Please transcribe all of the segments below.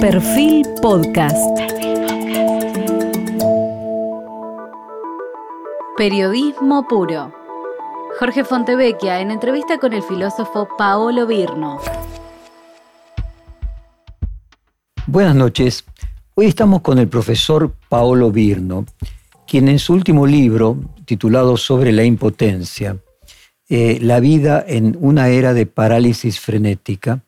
Perfil Podcast. Periodismo puro. Jorge Fontevecchia en entrevista con el filósofo Paolo Virno. Buenas noches. Hoy estamos con el profesor Paolo Virno, quien en su último libro, titulado Sobre la impotencia, eh, La vida en una era de parálisis frenética,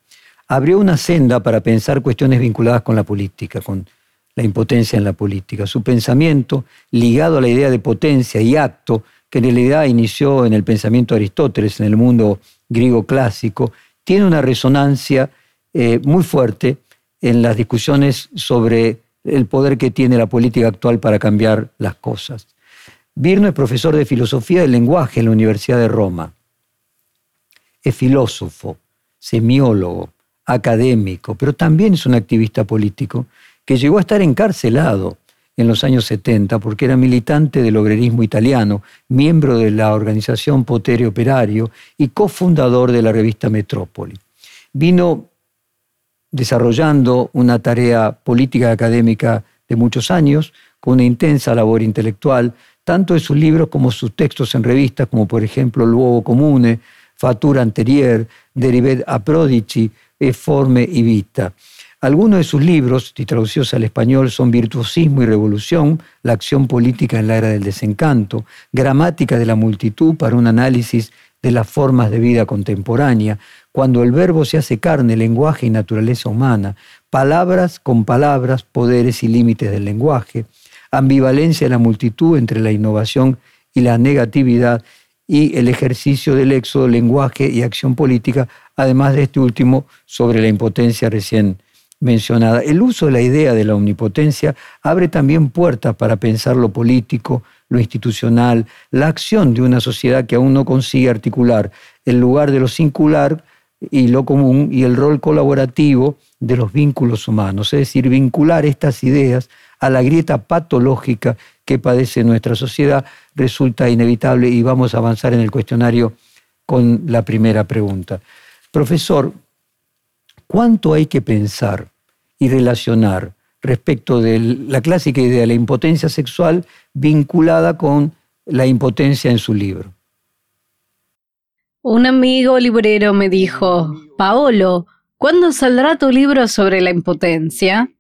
abrió una senda para pensar cuestiones vinculadas con la política, con la impotencia en la política. Su pensamiento, ligado a la idea de potencia y acto, que en realidad inició en el pensamiento de Aristóteles, en el mundo griego clásico, tiene una resonancia eh, muy fuerte en las discusiones sobre el poder que tiene la política actual para cambiar las cosas. Virno es profesor de filosofía del lenguaje en la Universidad de Roma. Es filósofo, semiólogo, académico, pero también es un activista político que llegó a estar encarcelado en los años 70 porque era militante del obrerismo italiano, miembro de la organización Potere Operario y cofundador de la revista Metrópoli. Vino desarrollando una tarea política académica de muchos años, con una intensa labor intelectual, tanto en sus libros como sus textos en revistas, como por ejemplo Luogo Comune, Fatura Anterior, Derivet a Prodici, Forme y Vita. Algunos de sus libros, traducidos al español, son Virtuosismo y Revolución, la acción política en la era del desencanto, Gramática de la multitud para un análisis de las formas de vida contemporánea, cuando el verbo se hace carne, lenguaje y naturaleza humana, palabras con palabras, poderes y límites del lenguaje, ambivalencia de la multitud entre la innovación y la negatividad y el ejercicio del éxodo, lenguaje y acción política, además de este último sobre la impotencia recién mencionada. El uso de la idea de la omnipotencia abre también puertas para pensar lo político, lo institucional, la acción de una sociedad que aún no consigue articular el lugar de lo singular y lo común y el rol colaborativo de los vínculos humanos, es decir, vincular estas ideas a la grieta patológica que padece nuestra sociedad resulta inevitable y vamos a avanzar en el cuestionario con la primera pregunta. Profesor, ¿cuánto hay que pensar y relacionar respecto de la clásica idea de la impotencia sexual vinculada con la impotencia en su libro? Un amigo librero me dijo, Paolo, ¿cuándo saldrá tu libro sobre la impotencia?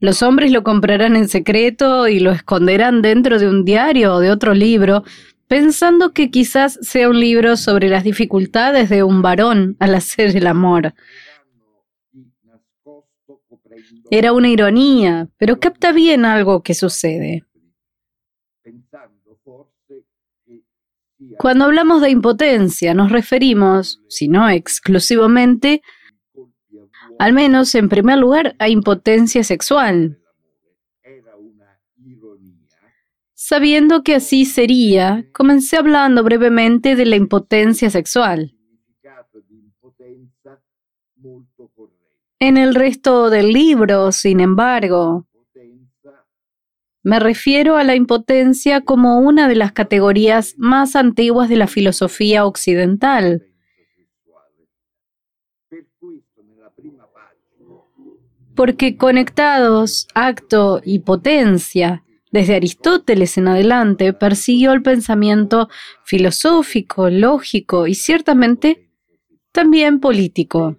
Los hombres lo comprarán en secreto y lo esconderán dentro de un diario o de otro libro, pensando que quizás sea un libro sobre las dificultades de un varón al hacer el amor. Era una ironía, pero capta bien algo que sucede. Cuando hablamos de impotencia nos referimos, si no exclusivamente, al menos en primer lugar, a impotencia sexual. Sabiendo que así sería, comencé hablando brevemente de la impotencia sexual. En el resto del libro, sin embargo, me refiero a la impotencia como una de las categorías más antiguas de la filosofía occidental. Porque conectados acto y potencia, desde Aristóteles en adelante, persiguió el pensamiento filosófico, lógico y ciertamente también político.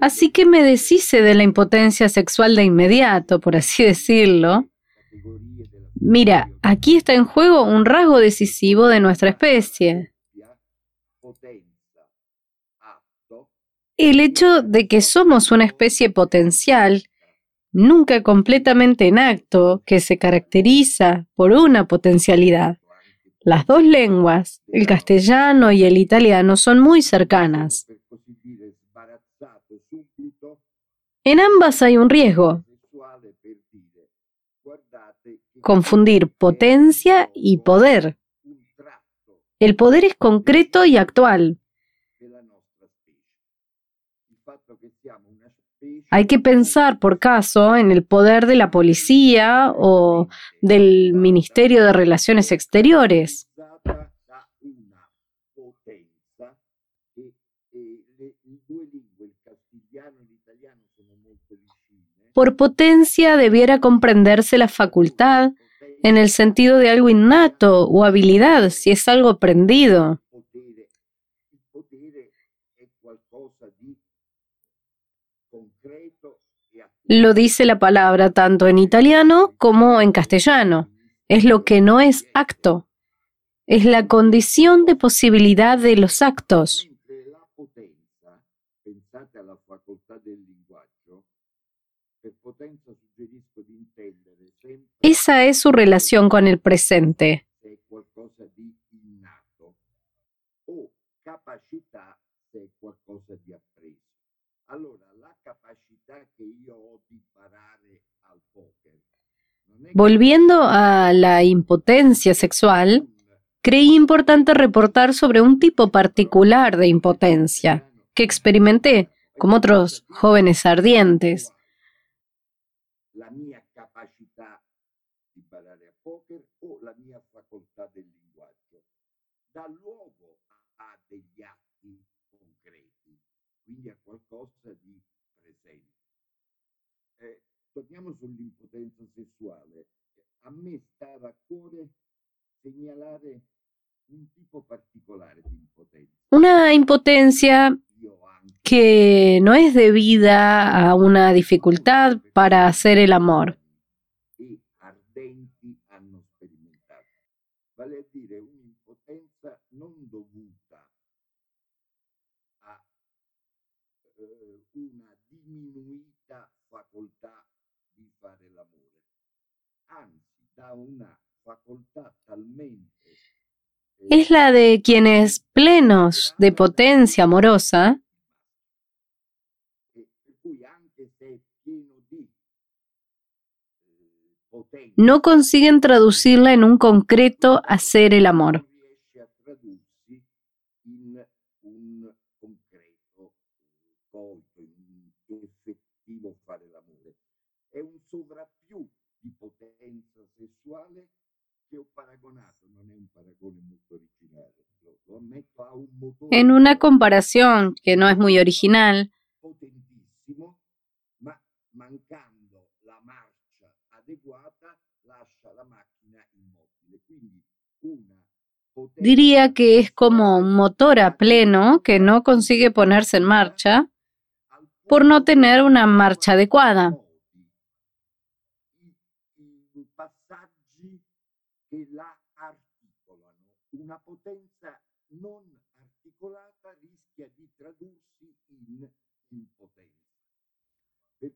Así que me deshice de la impotencia sexual de inmediato, por así decirlo. Mira, aquí está en juego un rasgo decisivo de nuestra especie. El hecho de que somos una especie potencial, nunca completamente en acto, que se caracteriza por una potencialidad. Las dos lenguas, el castellano y el italiano, son muy cercanas. En ambas hay un riesgo. Confundir potencia y poder. El poder es concreto y actual. Hay que pensar por caso en el poder de la policía o del Ministerio de Relaciones Exteriores. Por potencia debiera comprenderse la facultad en el sentido de algo innato o habilidad, si es algo aprendido. Lo dice la palabra tanto en italiano como en castellano. Es lo que no es acto. Es la condición de posibilidad de los actos. Esa es su relación con el presente. Volviendo a la impotencia sexual, creí importante reportar sobre un tipo particular de impotencia que experimenté como otros jóvenes ardientes. A me stava a cuore segnalare un tipo particolare di impotenza. Una impotencia que no es debida a una dificultad para hacer el amor. Es la de quienes plenos de potencia amorosa no consiguen traducirla en un concreto hacer el amor. En una comparación que no es muy original, Diría que es como un motor a pleno que no consigue ponerse en marcha por no tener una marcha adecuada.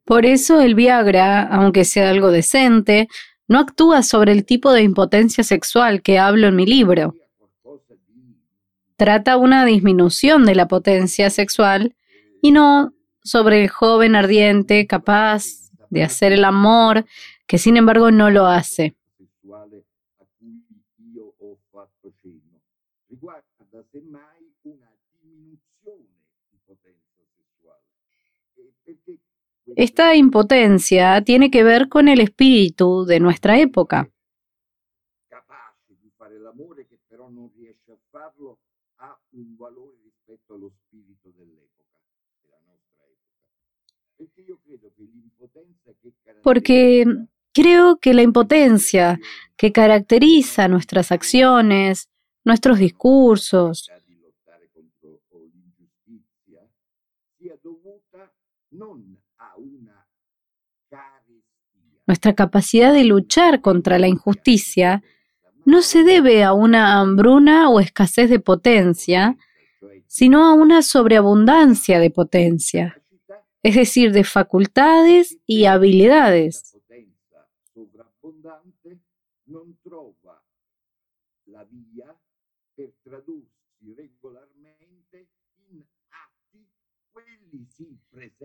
Por eso el Viagra, aunque sea algo decente, no actúa sobre el tipo de impotencia sexual que hablo en mi libro. Trata una disminución de la potencia sexual y no sobre el joven ardiente capaz de hacer el amor, que sin embargo no lo hace. Esta impotencia tiene que ver con el espíritu de nuestra época. Porque creo que la impotencia que caracteriza nuestras acciones, nuestros discursos, Nuestra capacidad de luchar contra la injusticia no se debe a una hambruna o escasez de potencia, sino a una sobreabundancia de potencia, es decir, de facultades y habilidades.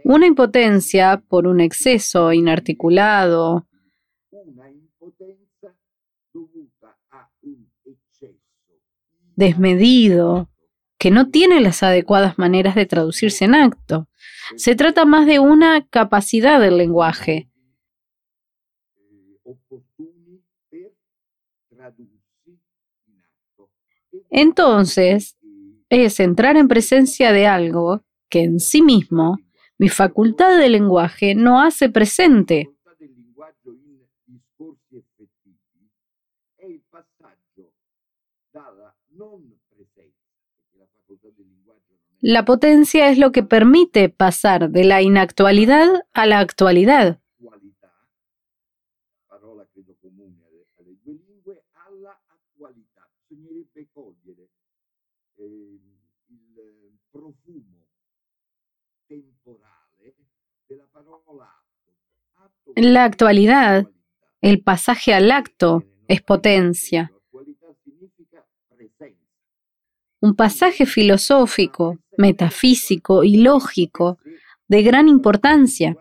Una impotencia por un exceso inarticulado, desmedido, que no tiene las adecuadas maneras de traducirse en acto. Se trata más de una capacidad del lenguaje. Entonces, es entrar en presencia de algo que en sí mismo Mi facultad de lenguaje no hace presente. La potencia es lo que permite pasar de la inactualidad a la actualidad. Atto La actualidad. El pasaje al acto es potencia. Un pasaje filosófico, metafísico y lógico de gran importancia.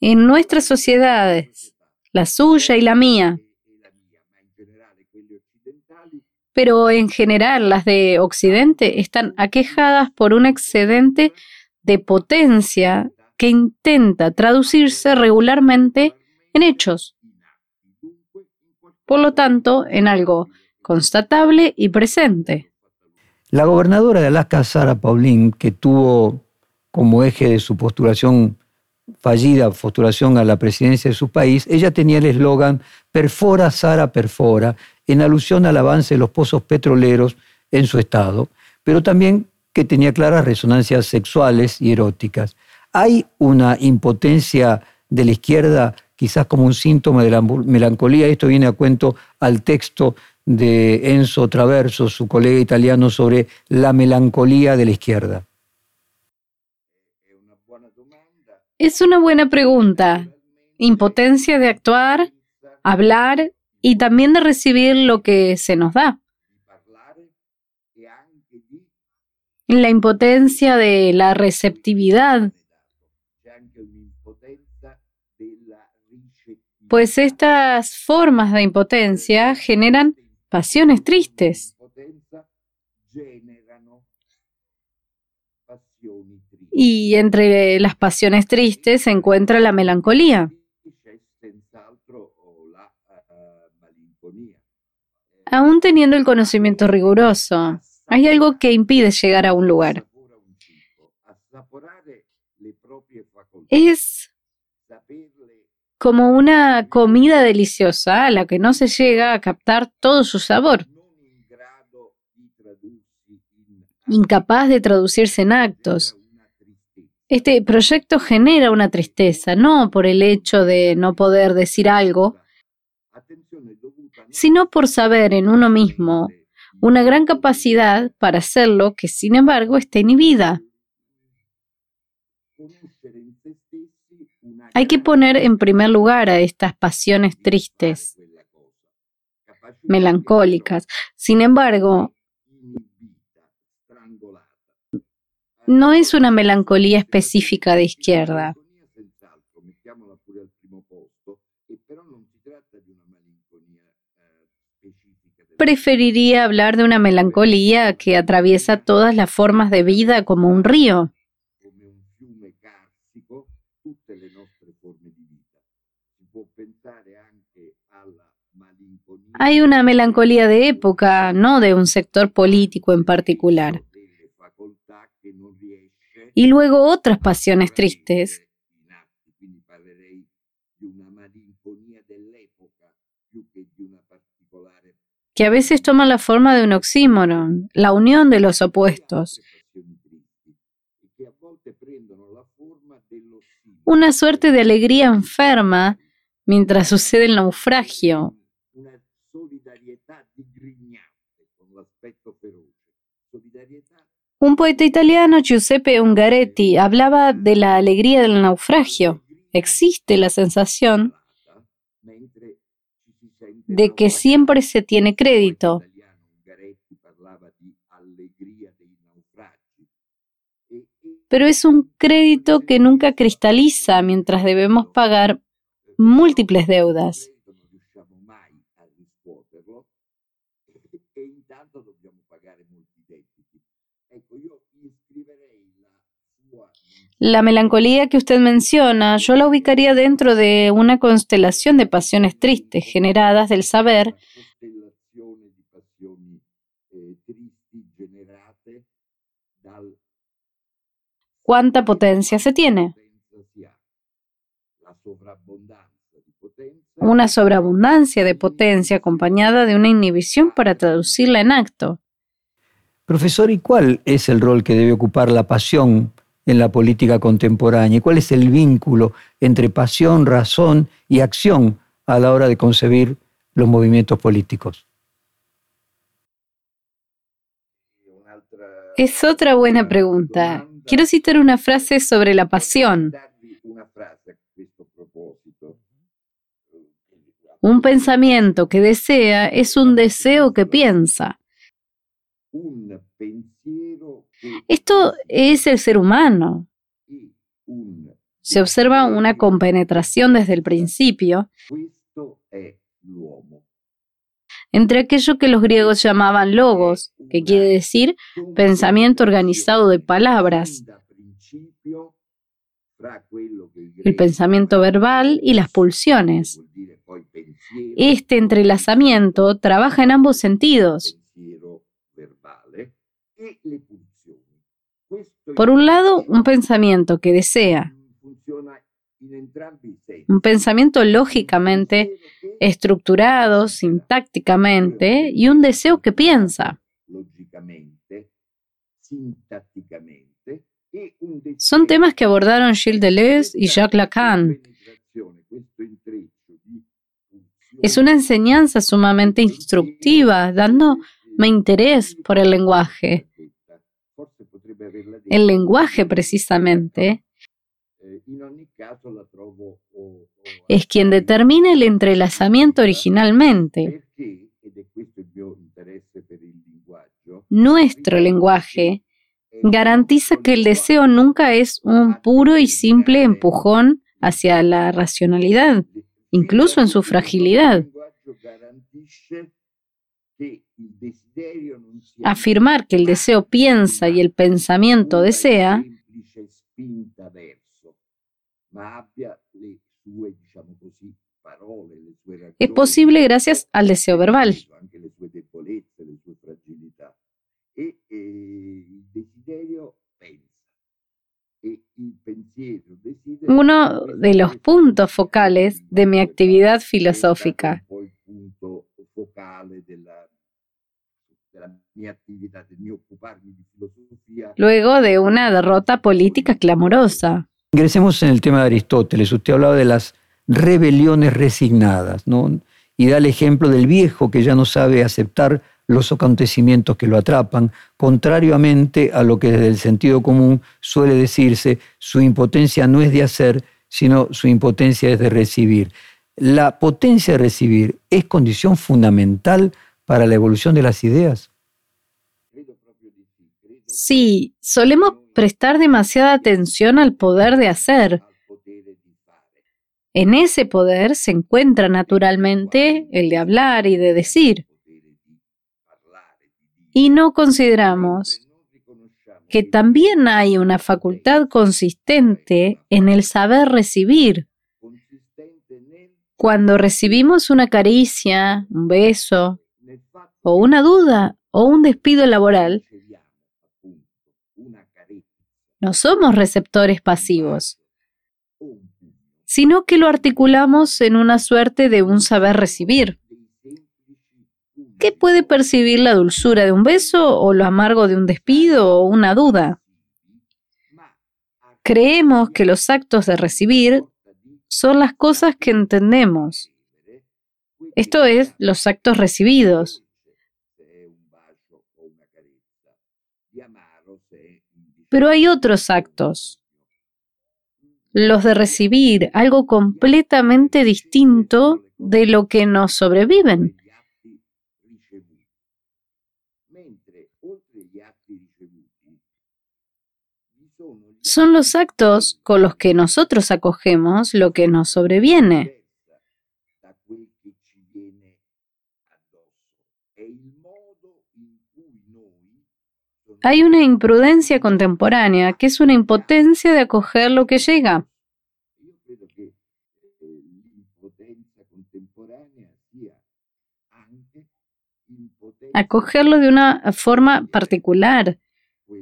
En nuestras sociedades, la suya y la mía, E, e la mia, ma in generale quelle occidentali, pero en general las de Occidente están aquejadas por un excedente de potencia que intenta traducirse regularmente en hechos, por lo tanto, en algo constatable y presente. La gobernadora de Alaska, Sarah Paulin, que tuvo como eje de su postulación fallida, postulación a la presidencia de su país, ella tenía el eslogan Perfora, Sara, perfora, en alusión al avance de los pozos petroleros en su estado, pero también que tenía claras resonancias sexuales y eróticas. Hay una impotencia de la izquierda, quizás como un síntoma de la melancolía. Esto viene a cuento al texto de Enzo Traverso, su colega italiano, sobre la melancolía de la izquierda. è una buona domanda. Es una buena pregunta. Impotencia de actuar, hablar y también de recibir lo que se nos da. La impotencia de la receptividad, pues estas formas de impotencia generan pasiones tristes. Y entre las pasiones tristes se encuentra la melancolía. Aún teniendo el conocimiento riguroso, hay algo que impide llegar a un lugar. Es como una comida deliciosa a la que no se llega a captar todo su sabor, incapaz de traducirse en actos. Este proyecto genera una tristeza, no por el hecho de no poder decir algo, sino por saber en uno mismo una gran capacidad para hacerlo que sin embargo está inhibida. Hay que poner en primer lugar a estas pasiones tristes, melancólicas. Sin embargo, no es una melancolía específica de izquierda. Eh, della Preferiría hablar de una melancolía que atraviesa todas las formas de vida como un río. Hay una melancolía de época, no de un sector político en particular. delle facoltà che non riesce Y luego otras pasiones tristes que a veces toman la forma de un oxímoron, la unión de los opuestos, una suerte de alegría enferma mientras sucede el naufragio. Un poeta italiano, Giuseppe Ungaretti, hablaba de la alegría del naufragio. Existe la sensación de que siempre se tiene crédito, pero es un crédito que nunca cristaliza mientras debemos pagar múltiples deudas. La melancolía que usted menciona yo la ubicaría dentro de una constelación de pasiones tristes generadas del saber cuánta potencia se tiene. Una sobreabundancia de potencia acompañada de una inhibición para traducirla en acto. Profesor, ¿y cuál es el rol que debe ocupar la pasión en la política contemporánea? ¿Y cuál es el vínculo entre pasión, razón y acción a la hora de concebir los movimientos políticos? Es otra buena pregunta. Quiero citar una frase sobre la pasión. Un pensamiento que desea es un deseo que piensa. Esto es el ser humano. Se observa una compenetración desde el principio. Entre aquello que los griegos llamaban logos, que quiere decir pensamiento organizado de palabras, el pensamiento verbal y las pulsiones. Este entrelazamiento trabaja en ambos sentidos. Por un lado, un pensamiento que desea, un pensamiento lógicamente estructurado, sintácticamente, y un deseo que piensa. Son temas que abordaron Gilles Deleuze y Jacques Lacan. Es una enseñanza sumamente instructiva, dándome interés por el lenguaje. El lenguaje, precisamente, es quien determina el entrelazamiento originalmente. Nuestro lenguaje garantiza que el deseo nunca es un puro y simple empujón hacia la racionalidad, incluso en su fragilidad. Afirmar que el deseo piensa y el pensamiento desea es posible gracias al deseo verbal. Uno de los puntos focales de mi actividad filosófica luego de una derrota política clamorosa. Ingresemos en el tema de Aristóteles. Usted hablaba de las rebeliones resignadas, ¿no? Y da el ejemplo del viejo que ya no sabe aceptar los acontecimientos que lo atrapan, contrariamente a lo que desde el sentido común suele decirse, su impotencia no es de hacer, sino su impotencia es de recibir. La potencia de recibir es condición fundamental para la evolución de las ideas. Sí, solemos prestar demasiada atención al poder de hacer. En ese poder se encuentra naturalmente el de hablar y de decir. Y no consideramos que también hay una facultad consistente en el saber recibir. Cuando recibimos una caricia, un beso, o una duda, o un despido laboral, no somos receptores pasivos, sino que lo articulamos en una suerte de un saber recibir. ¿Qué puede percibir la dulzura de un beso o lo amargo de un despido o una duda? Creemos que los actos de recibir son las cosas que entendemos. Esto es, los actos recibidos. Pero hay otros actos, los de recibir algo completamente distinto de lo que nos sobreviven. Son los actos con los que nosotros acogemos lo que nos sobreviene. Hay una imprudencia contemporánea que es una impotencia de acoger lo que llega. Acogerlo de una forma particular.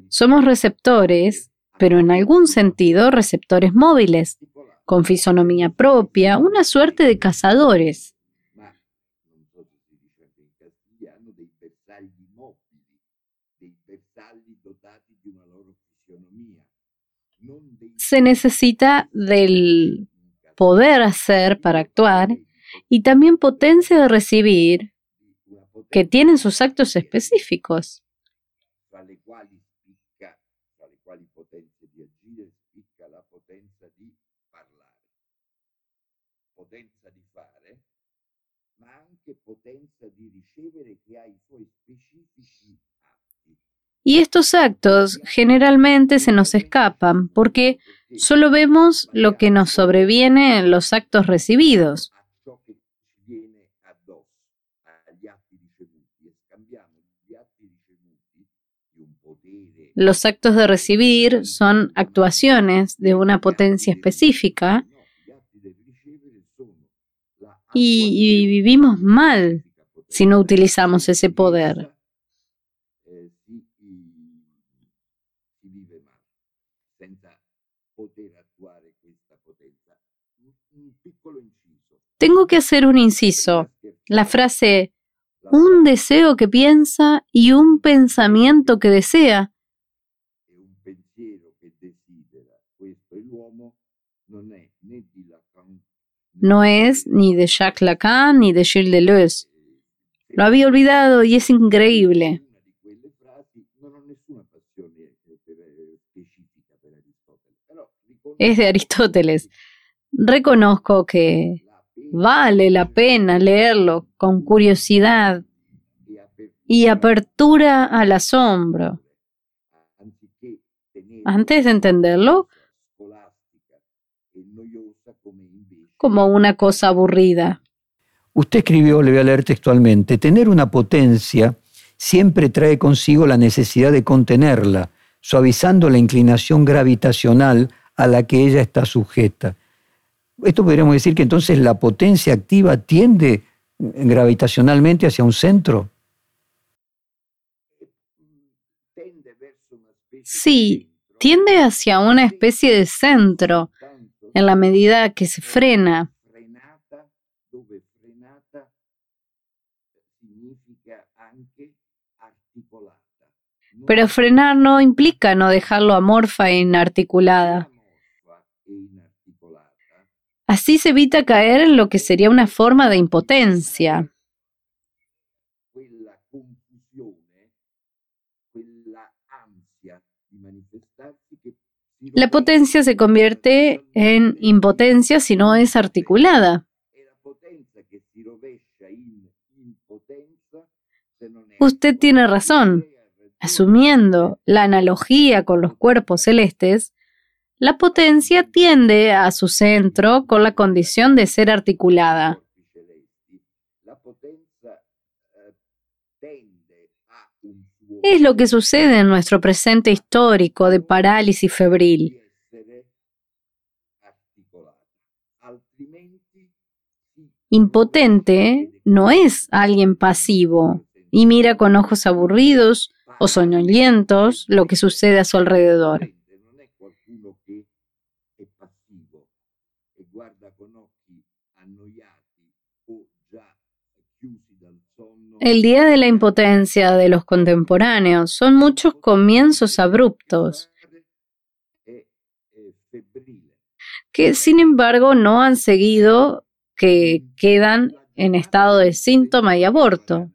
Somos receptores pero en algún sentido receptores móviles, con fisonomía propia, una suerte de cazadores. Se necesita del poder hacer para actuar y también potencia de recibir que tienen sus actos específicos. Y estos actos generalmente se nos escapan porque solo vemos lo que nos sobreviene en los actos recibidos. Los actos de recibir son actuaciones de una potencia específica y, vivimos mal si no utilizamos ese poder. Tengo que hacer un inciso. La frase un deseo que piensa y un pensamiento que desea. No es ni de Jacques Lacan ni de Gilles Deleuze. Lo había olvidado y es increíble. Es de Aristóteles. Reconozco que vale la pena leerlo con curiosidad y apertura al asombro. Antes de entenderlo como una cosa aburrida. Usted escribió, le voy a leer textualmente, tener una potencia siempre trae consigo la necesidad de contenerla, suavizando la inclinación gravitacional a la que ella está sujeta. Esto podríamos decir que entonces la potencia activa tiende gravitacionalmente hacia un centro. Sí, tiende hacia una especie de centro en la medida que se frena. Pero frenar no implica no dejarlo amorfa e inarticulada. Así se evita caer en lo que sería una forma de impotencia. La potencia se convierte en impotencia si no es articulada. Usted tiene razón. Asumiendo la analogía con los cuerpos celestes, la potencia tiende a su centro con la condición de ser articulada. Es lo que sucede en nuestro presente histórico de parálisis febril. Impotente no es alguien pasivo y mira con ojos aburridos o soñolientos lo que sucede a su alrededor. El día de la impotencia de los contemporáneos son muchos comienzos abruptos que sin embargo no han seguido, que quedan en estado de síntoma y aborto.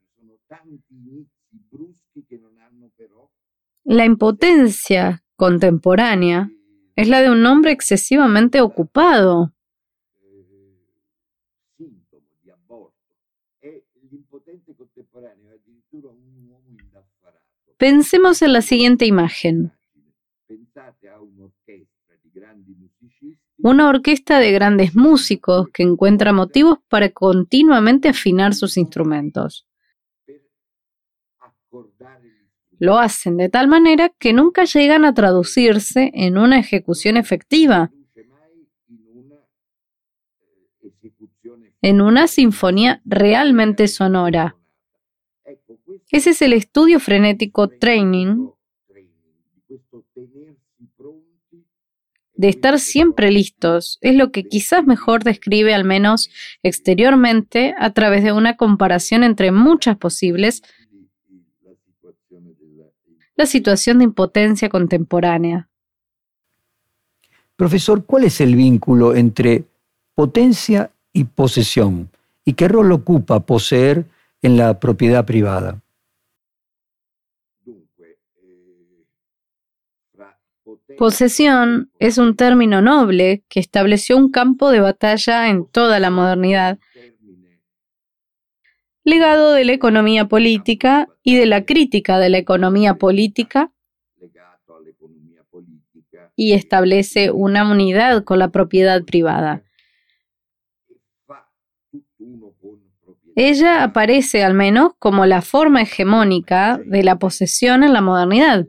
La impotencia contemporánea es la de un hombre excesivamente ocupado. Pensemos en la siguiente imagen. Una orquesta de grandes músicos que encuentra motivos para continuamente afinar sus instrumentos. Lo hacen de tal manera que nunca llegan a traducirse en una ejecución efectiva, en una sinfonía realmente sonora. Ese es el estudio frenético training de estar siempre listos es lo que quizás mejor describe, al menos exteriormente, a través de una comparación entre muchas posibles, la situación de impotencia contemporánea. Profesor, ¿cuál es el vínculo entre potencia y posesión? ¿Y qué rol ocupa poseer en la propiedad privada? Posesión es un término noble que estableció un campo de batalla en toda la modernidad, legado de la economía política y de la crítica de la economía política y establece una unidad con la propiedad privada. Ella aparece al menos como la forma hegemónica de la posesión en la modernidad.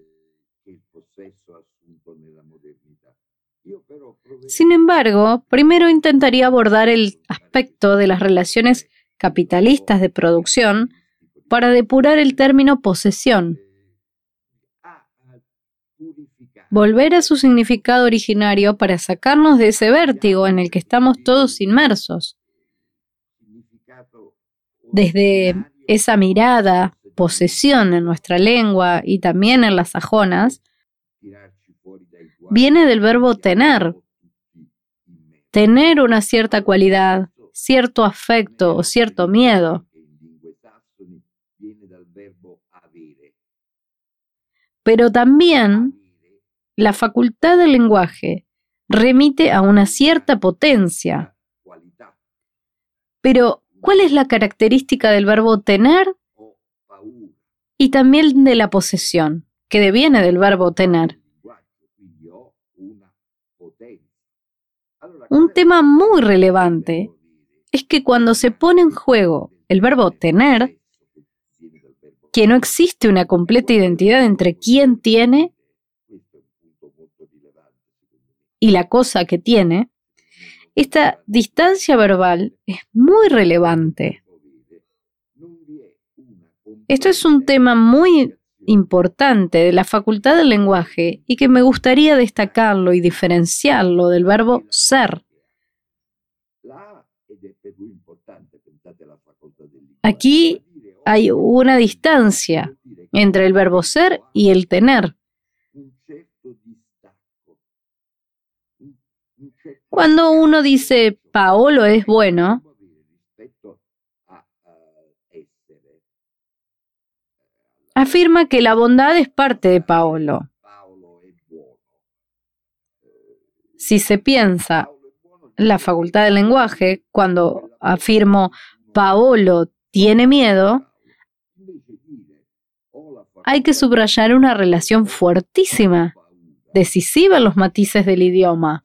Sin embargo, primero intentaría abordar el aspecto de las relaciones capitalistas de producción para depurar el término posesión. Volver a su significado originario para sacarnos de ese vértigo en el que estamos todos inmersos. Desde esa mirada, posesión en nuestra lengua y también en las sajonas, viene del verbo tener. Tener una cierta cualidad, cierto afecto o cierto miedo. Pero también la facultad del lenguaje remite a una cierta potencia. Pero, ¿cuál es la característica del verbo tener y también de la posesión, que deviene del verbo tener? Un tema muy relevante es que cuando se pone en juego el verbo tener, que no existe una completa identidad entre quién tiene y la cosa que tiene, esta distancia verbal es muy relevante. Esto es un tema muy importante de la facultad del lenguaje y que me gustaría destacarlo y diferenciarlo del verbo ser. Aquí hay una distancia entre el verbo ser y el tener. Cuando uno dice Paolo es bueno, afirma que la bondad es parte de Paolo. Si se piensa la facultad del lenguaje, cuando afirmo Paolo tiene miedo, hay que subrayar una relación fuertísima, decisiva en los matices del idioma.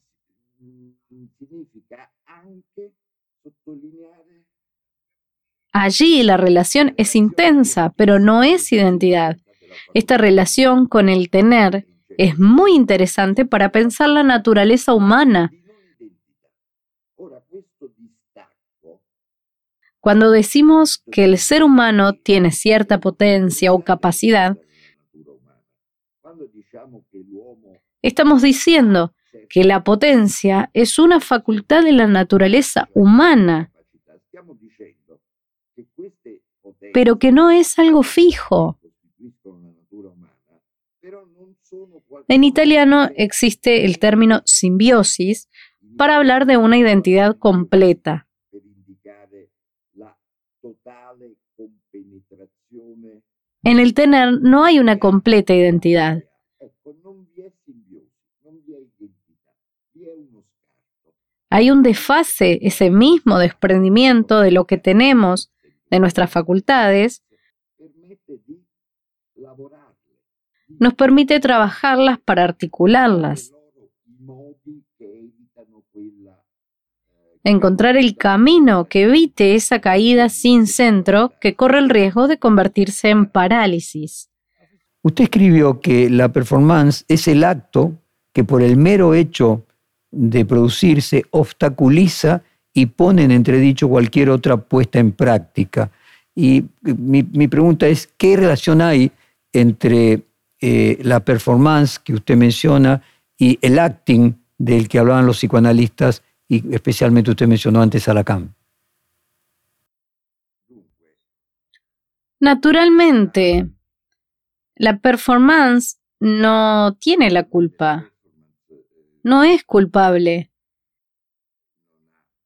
Allí la relación es intensa, pero no es identidad. Esta relación con el tener es muy interesante para pensar la naturaleza humana. Cuando decimos que el ser humano tiene cierta potencia o capacidad, estamos diciendo que la potencia es una facultad de la naturaleza humana pero que no es algo fijo. En italiano existe el término simbiosis para hablar de una identidad completa. En el tener no hay una completa identidad. Hay un desfase, ese mismo desprendimiento de lo que tenemos de nuestras facultades, nos permite trabajarlas para articularlas, encontrar el camino que evite esa caída sin centro que corre el riesgo de convertirse en parálisis. Usted escribió que la performance es el acto que por el mero hecho de producirse obstaculiza y pone en entredicho cualquier otra puesta en práctica. Y mi, pregunta es, ¿qué relación hay entre eh, la performance que usted menciona y el acting del que hablaban los psicoanalistas y especialmente usted mencionó antes a Lacan. Naturalmente, la performance no tiene la culpa, no es culpable.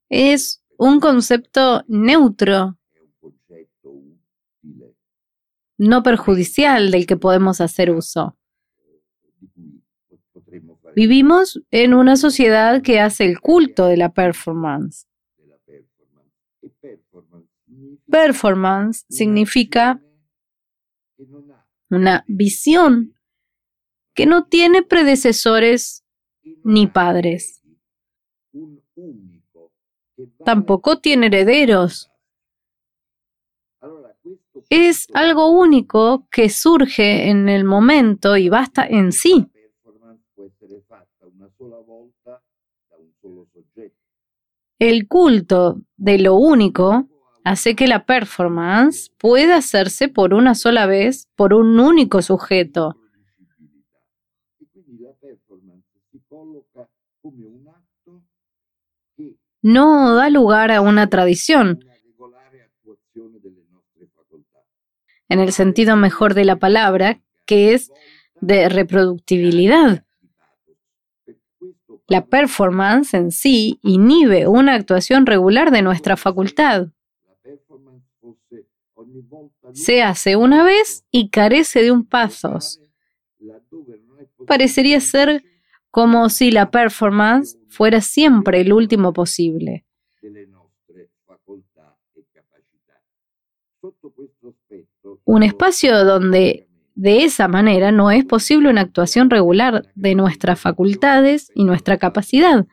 Es un concepto neutro, no perjudicial del que podemos hacer uso. Vivimos en una sociedad que hace el culto de la performance. Performance significa una visión que no tiene predecesores ni padres. Tampoco tiene herederos. Es algo único que surge en el momento y basta en sí. El culto de lo único hace que la performance pueda hacerse por una sola vez por un único sujeto. No da lugar a una tradición, en el sentido mejor de la palabra, que es de reproductibilidad. La performance en sí inhibe una actuación regular de nuestra facultad. Se hace una vez y carece de un pasos. Parecería ser como si la performance fuera siempre el último posible. Un espacio donde de esa manera no es posible una actuación regular de nuestras facultades y nuestra capacidad.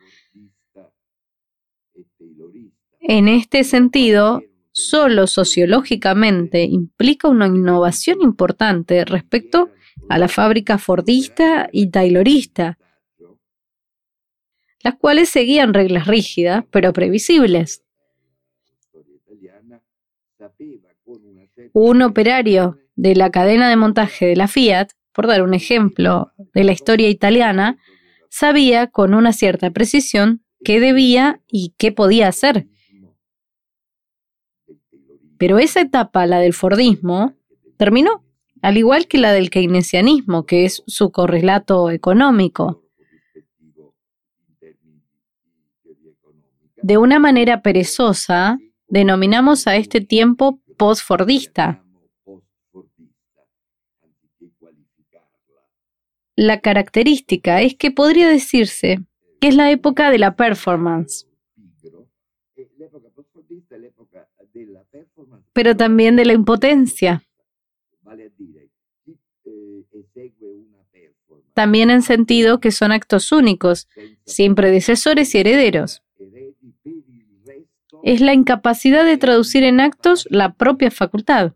En este sentido, solo sociológicamente implica una innovación importante respecto a la fábrica fordista y taylorista, las cuales seguían reglas rígidas pero previsibles. Un operario de la cadena de montaje de la Fiat, por dar un ejemplo de la historia italiana, sabía con una cierta precisión qué debía y qué podía hacer. Pero esa etapa, la del Fordismo, terminó, al igual que la del keynesianismo, que es su correlato económico. De una manera perezosa, denominamos a este tiempo post-fordista. La característica es que podría decirse que es la época de la performance, pero también de la impotencia. También en sentido que son actos únicos, sin predecesores y herederos. Es la incapacidad de traducir en actos la propia facultad.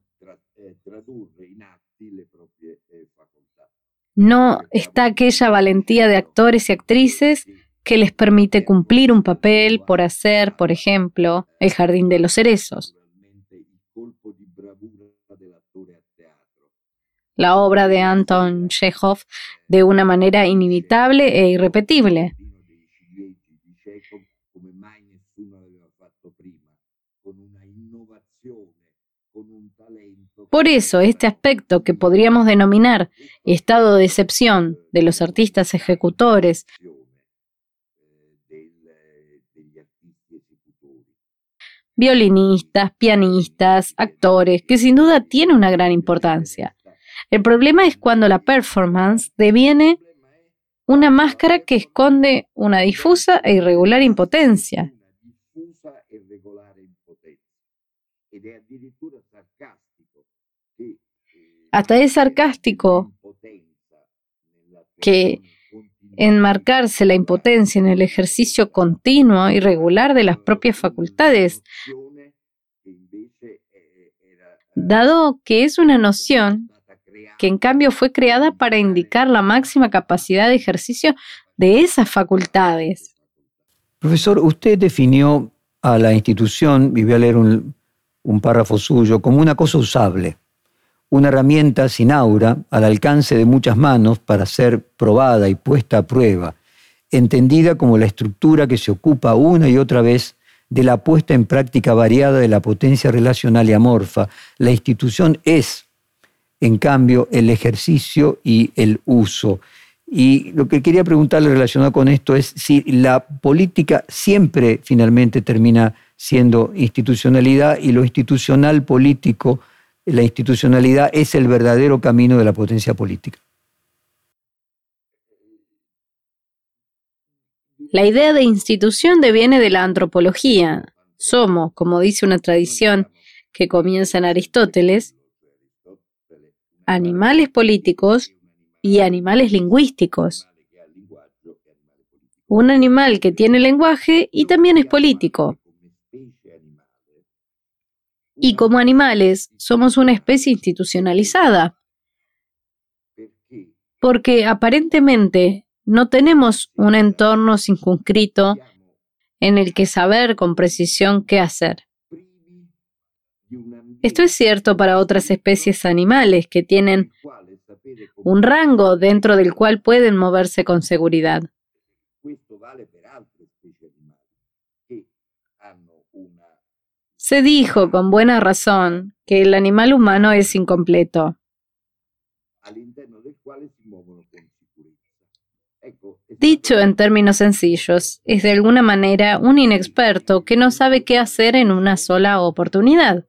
No está aquella valentía de actores y actrices que les permite cumplir un papel por hacer, por ejemplo, el jardín de los cerezos. La obra de Anton Chekhov de una manera inimitable e irrepetible. Por eso, este aspecto que podríamos denominar estado de excepción de los artistas ejecutores violinistas, pianistas, actores, que sin duda tiene una gran importancia. El problema es cuando la performance deviene una máscara que esconde una difusa e irregular impotencia. Hasta es sarcástico que enmarcarse la impotencia en el ejercicio continuo y regular de las propias facultades, dado que es una noción que en cambio fue creada para indicar la máxima capacidad de ejercicio de esas facultades. Profesor, usted definió a la institución, y voy a leer un, un párrafo suyo, como una cosa usable una herramienta sin aura al alcance de muchas manos para ser probada y puesta a prueba, entendida como la estructura que se ocupa una y otra vez de la puesta en práctica variada de la potencia relacional y amorfa. La institución es, en cambio, el ejercicio y el uso. Y lo que quería preguntarle relacionado con esto es si la política siempre finalmente termina siendo institucionalidad y lo institucional político, la institucionalidad es el verdadero camino de la potencia política. La idea de institución deviene de la antropología. Somos, como dice una tradición que comienza en Aristóteles, animales políticos y animales lingüísticos. Un animal que tiene lenguaje y también es político. Y como animales somos una especie institucionalizada, porque aparentemente no tenemos un entorno circunscrito en el que saber con precisión qué hacer. Esto es cierto para otras especies animales que tienen un rango dentro del cual pueden moverse con seguridad. Se dijo con buena razón que el animal humano es incompleto. Dicho en términos sencillos, es de alguna manera un inexperto que no sabe qué hacer en una sola oportunidad.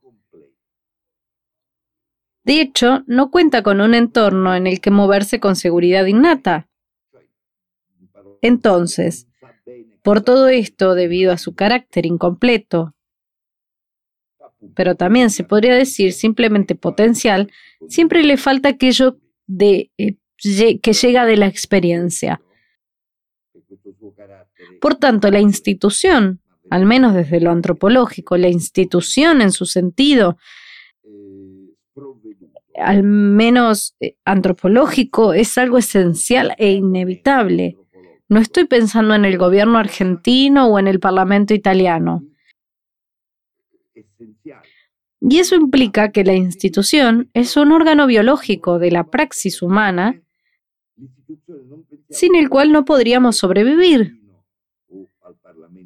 De hecho, no cuenta con un entorno en el que moverse con seguridad innata. Entonces, por todo esto, debido a su carácter incompleto, pero también se podría decir simplemente potencial, siempre le falta aquello de, eh, que llega de la experiencia. Por tanto, la institución, al menos desde lo antropológico, la institución en su sentido, al menos eh, antropológico, es algo esencial e inevitable. No estoy pensando en el gobierno argentino o en el parlamento italiano. Y eso implica que la institución es un órgano biológico de la praxis humana sin el cual no podríamos sobrevivir.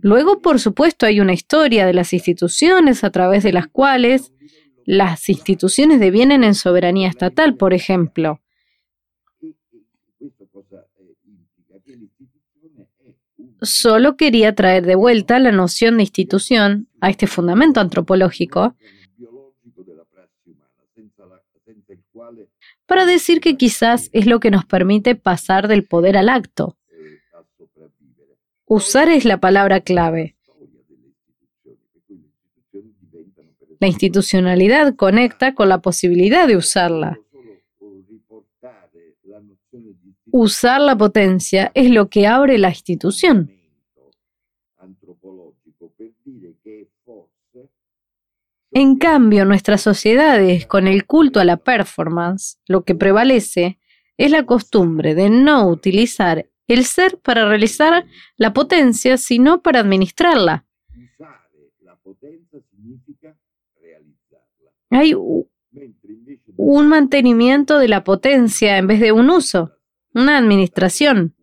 Luego, por supuesto, hay una historia de las instituciones a través de las cuales las instituciones devienen en soberanía estatal, por ejemplo. Solo quería traer de vuelta la noción de institución a este fundamento antropológico para decir que quizás es lo que nos permite pasar del poder al acto. Usar es la palabra clave. La institucionalidad conecta con la posibilidad de usarla. Usar la potencia es lo que abre la institución. En cambio, nuestras sociedades, con el culto a la performance, lo que prevalece es la costumbre de no utilizar el ser para realizar la potencia, sino para administrarla. Hay un mantenimiento de la potencia en vez de un uso, una administración.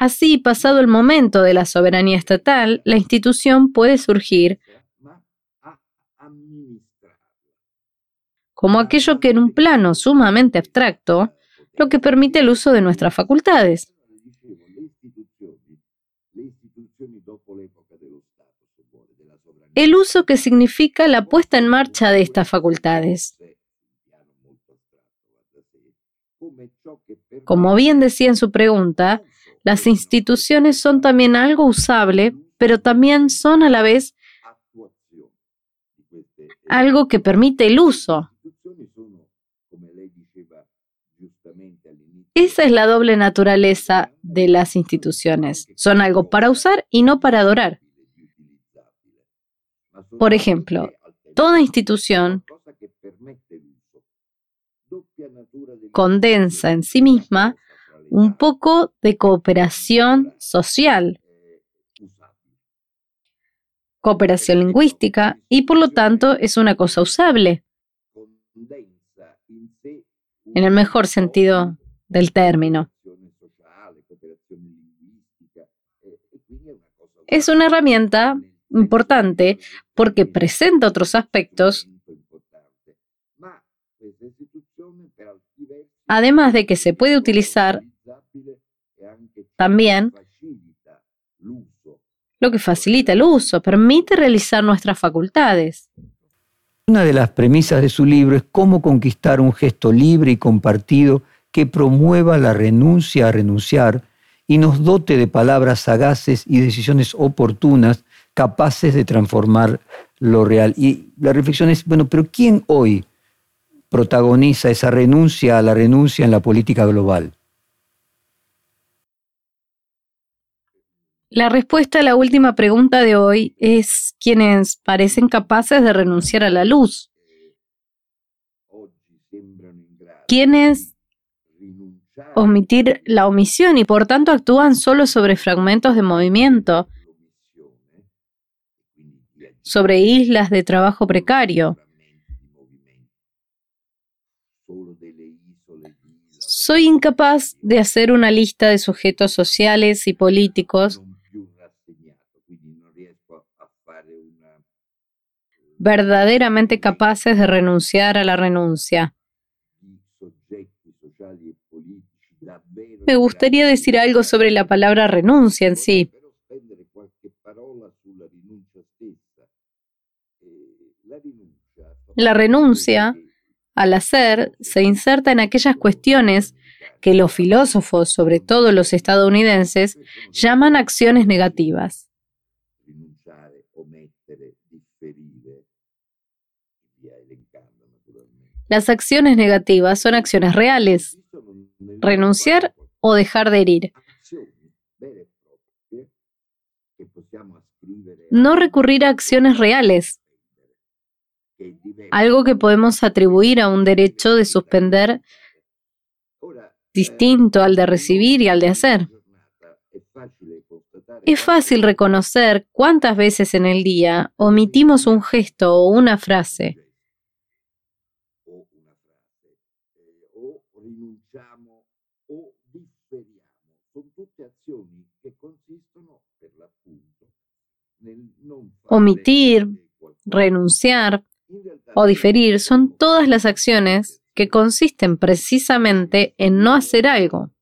Así, pasado el momento de la soberanía estatal, la institución puede surgir como aquello que en un plano sumamente abstracto, lo que permite el uso de nuestras facultades. El uso que significa la puesta en marcha de estas facultades. Como bien decía en su pregunta, las instituciones son también algo usable, pero también son a la vez algo que permite el uso. Esa es la doble naturaleza de las instituciones. Son algo para usar y no para adorar. Por ejemplo, toda institución condensa en sí misma un poco de cooperación social, cooperación lingüística y por lo tanto es una cosa usable. en el mejor sentido del término. Es una herramienta importante porque presenta otros aspectos, además de que se puede utilizar también lo que facilita el uso, permite realizar nuestras facultades. Una de las premisas de su libro es cómo conquistar un gesto libre y compartido que promueva la renuncia a renunciar y nos dote de palabras sagaces y decisiones oportunas capaces de transformar lo real. Y la reflexión es, bueno, pero ¿quién hoy protagoniza esa renuncia a la renuncia en la política global? La respuesta a la última pregunta de hoy es quienes parecen capaces de renunciar a la luz. Quienes omitir la omisión y por tanto actúan solo sobre fragmentos de movimiento, sobre islas de trabajo precario. Soy incapaz de hacer una lista de sujetos sociales y políticos verdaderamente capaces de renunciar a la renuncia. Me gustaría decir algo sobre la palabra renuncia en sí. La renuncia al hacer se inserta en aquellas cuestiones que los filósofos, sobre todo los estadounidenses, llaman acciones negativas. Las acciones negativas son acciones reales. Renunciar o dejar de herir. No recurrir a acciones reales. Algo que podemos atribuir a un derecho de suspender distinto al de recibir y al de hacer. Es fácil reconocer cuántas veces en el día omitimos un gesto o una frase Omitir, renunciar o diferir son todas las acciones que consisten precisamente en no hacer algo.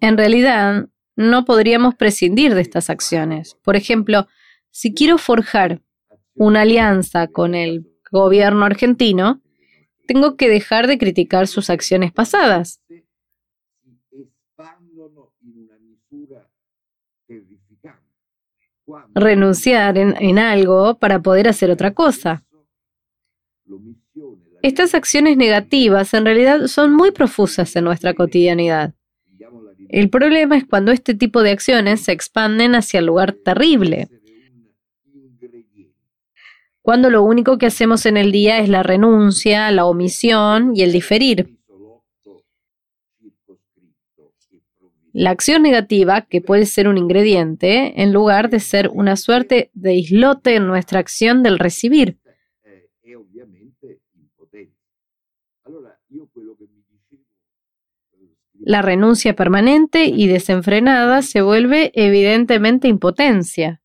En realidad, no podríamos prescindir de estas acciones. Por ejemplo, si quiero forjar una alianza con el gobierno argentino, tengo que dejar de criticar sus acciones pasadas. Renunciar en, algo para poder hacer otra cosa. Estas acciones negativas en realidad son muy profusas en nuestra cotidianidad. El problema es cuando este tipo de acciones se expanden hacia el lugar terrible, cuando lo único que hacemos en el día es la renuncia, la omisión y el diferir. La acción negativa, que puede ser un ingrediente, en lugar de ser una suerte de islote en nuestra acción del recibir. La renuncia permanente y desenfrenada se vuelve evidentemente impotencia.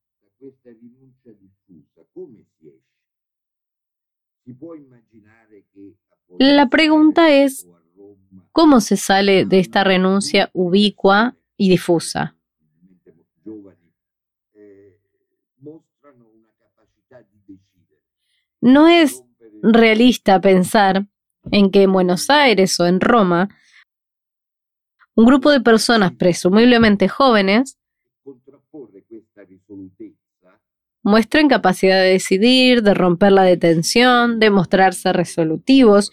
La pregunta es, ¿cómo se sale de esta renuncia ubicua y difusa? No es realista pensar en que en Buenos Aires o en Roma, un grupo de personas presumiblemente jóvenes muestren capacidad de decidir, de romper la detención, de mostrarse resolutivos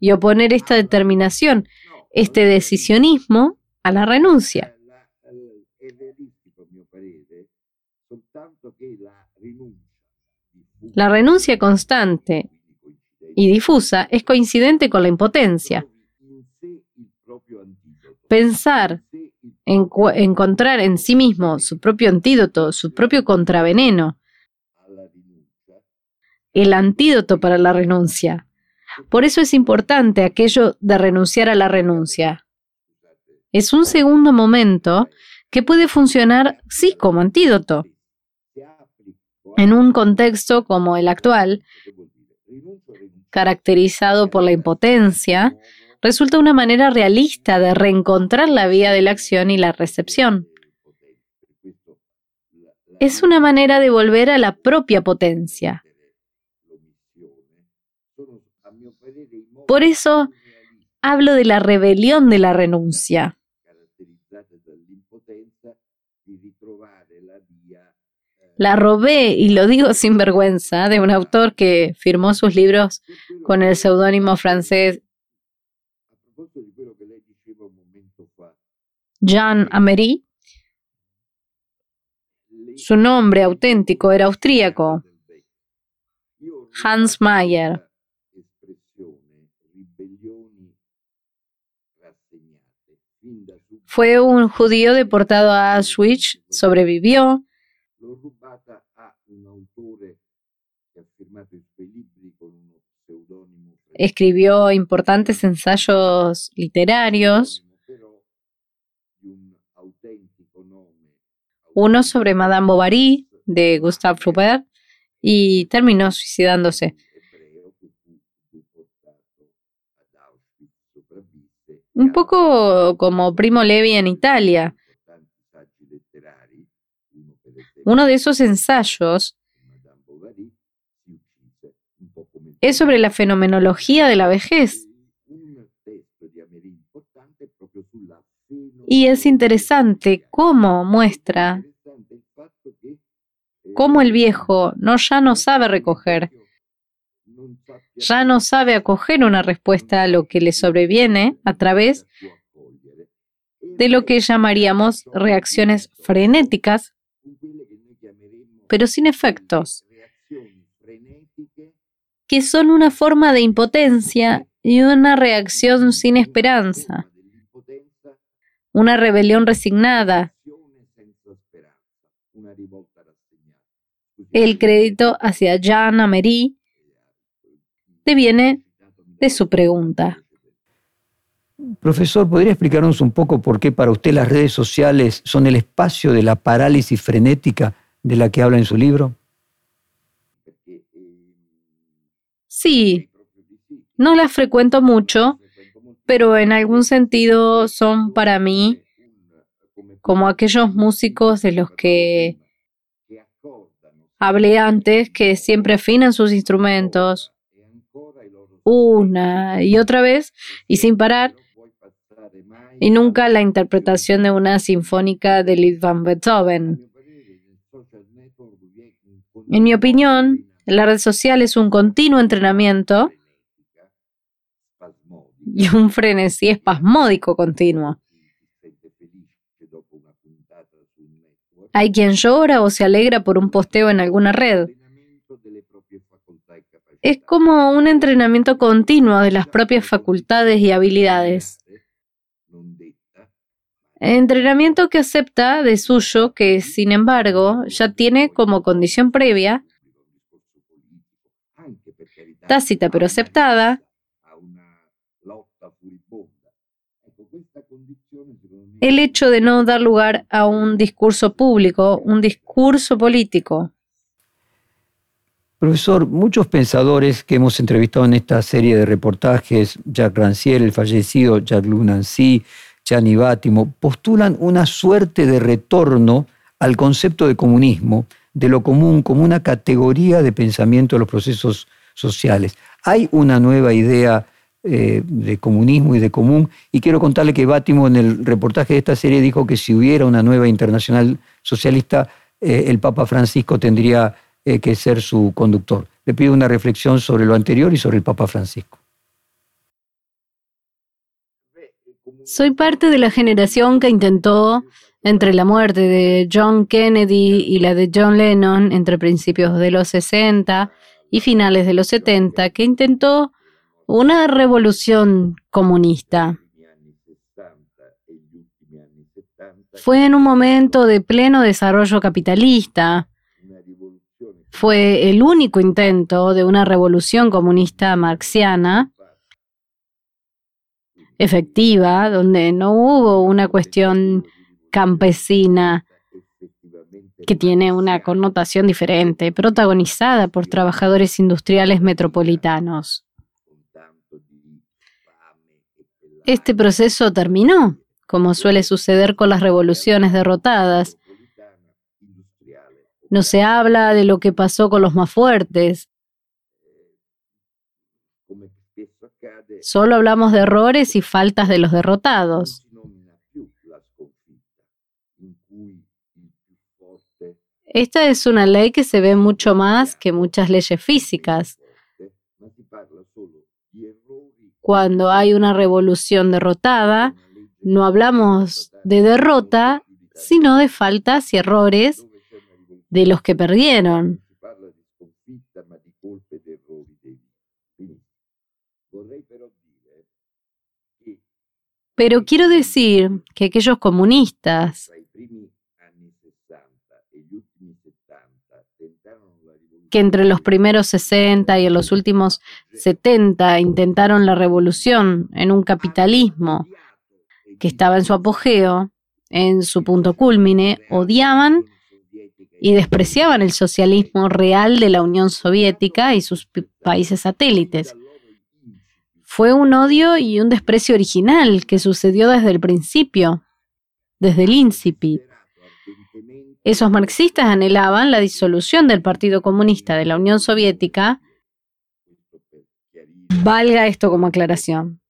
y oponer esta determinación, este decisionismo a la renuncia. La renuncia constante y difusa es coincidente con la impotencia. Pensar encontrar en sí mismo su propio antídoto, su propio contraveneno, el antídoto para la renuncia. Por eso es importante aquello de renunciar a la renuncia. Es un segundo momento que puede funcionar, sí, como antídoto. En un contexto como el actual, caracterizado por la impotencia, resulta una manera realista de reencontrar la vía de la acción y la recepción. Es una manera de volver a la propia potencia. Por eso hablo de la rebelión de la renuncia. La robé, y lo digo sin vergüenza, de un autor que firmó sus libros con el seudónimo francés Jean Amery. Su nombre auténtico era austríaco, Hans Mayer. Fue un judío deportado a Auschwitz, sobrevivió. Escribió importantes ensayos literarios uno sobre Madame Bovary de Gustave Flaubert y terminó suicidándose. Un poco como Primo Levi en Italia. Uno de esos ensayos es sobre la fenomenología de la vejez. Y es interesante cómo muestra cómo el viejo no ya no sabe recoger, ya no sabe acoger una respuesta a lo que le sobreviene a través de lo que llamaríamos reacciones frenéticas, pero sin efectos, que son una forma de impotencia y una reacción sin esperanza una rebelión resignada. El crédito hacia Jean Amery deviene de su pregunta. Profesor, ¿podría explicarnos un poco por qué para usted las redes sociales son el espacio de la parálisis frenética de la que habla en su libro? Sí, no las frecuento mucho, pero en algún sentido son para mí como aquellos músicos de los que hablé antes, que siempre afinan sus instrumentos una y otra vez y sin parar, y nunca la interpretación de una sinfónica de van Beethoven. En mi opinión, la red social es un continuo entrenamiento y un frenesí espasmódico continuo. Hay quien llora o se alegra por un posteo en alguna red. Es como un entrenamiento continuo de las propias facultades y habilidades. Entrenamiento que acepta de suyo que, sin embargo, ya tiene como condición previa, tácita pero aceptada, el hecho de no dar lugar a un discurso público, un discurso político. Profesor, muchos pensadores que hemos entrevistado en esta serie de reportajes, Jacques Rancière, el fallecido Jacques Lunancy, Gianni Bátimo, postulan una suerte de retorno al concepto de comunismo, de lo común, como una categoría de pensamiento de los procesos sociales. Hay una nueva idea eh, de comunismo y de común. Y quiero contarle que Bátimo en el reportaje de esta serie dijo que si hubiera una nueva internacional socialista, eh, el Papa Francisco tendría eh, que ser su conductor. Le pido una reflexión sobre lo anterior y sobre el Papa Francisco. Soy parte de la generación que intentó, entre la muerte de John Kennedy y la de John Lennon, entre principios de los 60 y finales de los 70, que intentó una revolución comunista. Fue en un momento de pleno desarrollo capitalista. Fue el único intento de una revolución comunista marxiana efectiva, donde no hubo una cuestión campesina que tiene una connotación diferente, protagonizada por trabajadores industriales metropolitanos. Este proceso terminó, como suele suceder con las revoluciones derrotadas. No se habla de lo que pasó con los más fuertes. Solo hablamos de errores y faltas de los derrotados. Esta es una ley que se ve mucho más que muchas leyes físicas. Cuando hay una revolución derrotada, no hablamos de derrota, sino de faltas y errores de los que perdieron. Pero quiero decir que aquellos comunistas que entre los primeros 60 y en los últimos 70 intentaron la revolución en un capitalismo que estaba en su apogeo, en su punto culmine, odiaban y despreciaban el socialismo real de la Unión Soviética y sus países satélites. Fue un odio y un desprecio original que sucedió desde el principio, desde el incipit. Esos marxistas anhelaban la disolución del Partido Comunista de la Unión Soviética. Valga esto como aclaración.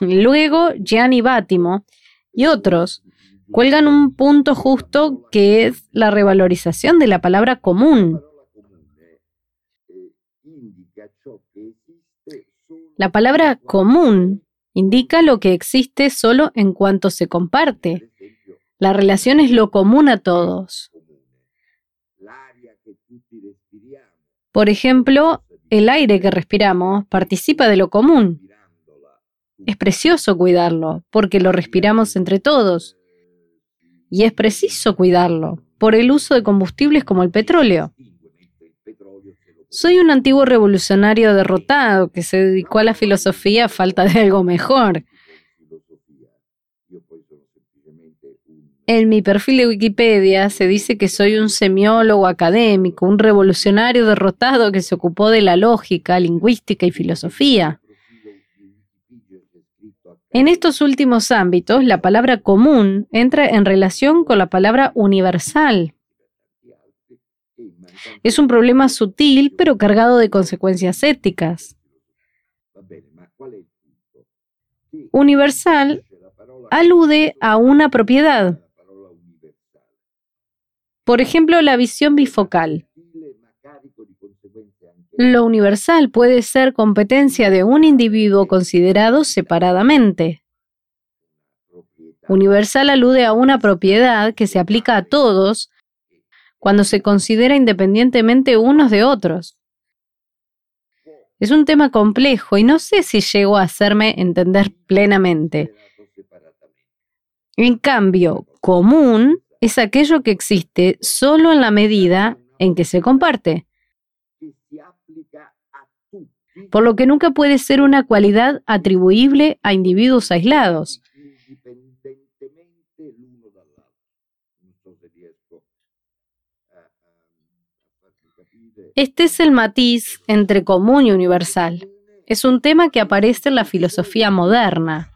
Luego, Gianni Bátimo y otros cuelgan un punto justo que es la revalorización de la palabra común. La palabra común indica lo que existe solo en cuanto se comparte. La relación es lo común a todos. Por ejemplo, el aire que respiramos participa de lo común. Es precioso cuidarlo porque lo respiramos entre todos. Y es preciso cuidarlo por el uso de combustibles como el petróleo. Soy un antiguo revolucionario derrotado que se dedicó a la filosofía a falta de algo mejor. En mi perfil de Wikipedia se dice que soy un semiólogo académico, un revolucionario derrotado que se ocupó de la lógica, lingüística y filosofía. En estos últimos ámbitos, la palabra común entra en relación con la palabra universal. Es un problema sutil, pero cargado de consecuencias éticas. Universal alude a una propiedad, por ejemplo, la visión bifocal. Lo universal puede ser competencia de un individuo considerado separadamente. Universal alude a una propiedad que se aplica a todos cuando se considera independientemente unos de otros. Es un tema complejo y no sé si llego a hacerme entender plenamente. En cambio, común es aquello que existe solo en la medida en que se comparte, por lo que nunca puede ser una cualidad atribuible a individuos aislados. Este es el matiz entre común y universal. Es un tema que aparece en la filosofía moderna.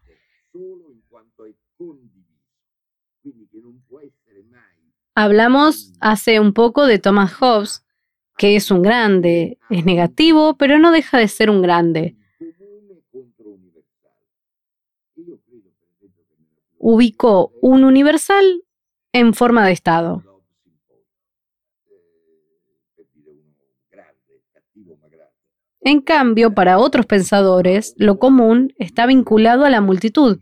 Hablamos hace un poco de Thomas Hobbes, que es un grande, es negativo, pero no deja de ser un grande. Ubicó un universal en forma de Estado. En cambio, para otros pensadores, lo común está vinculado a la multitud.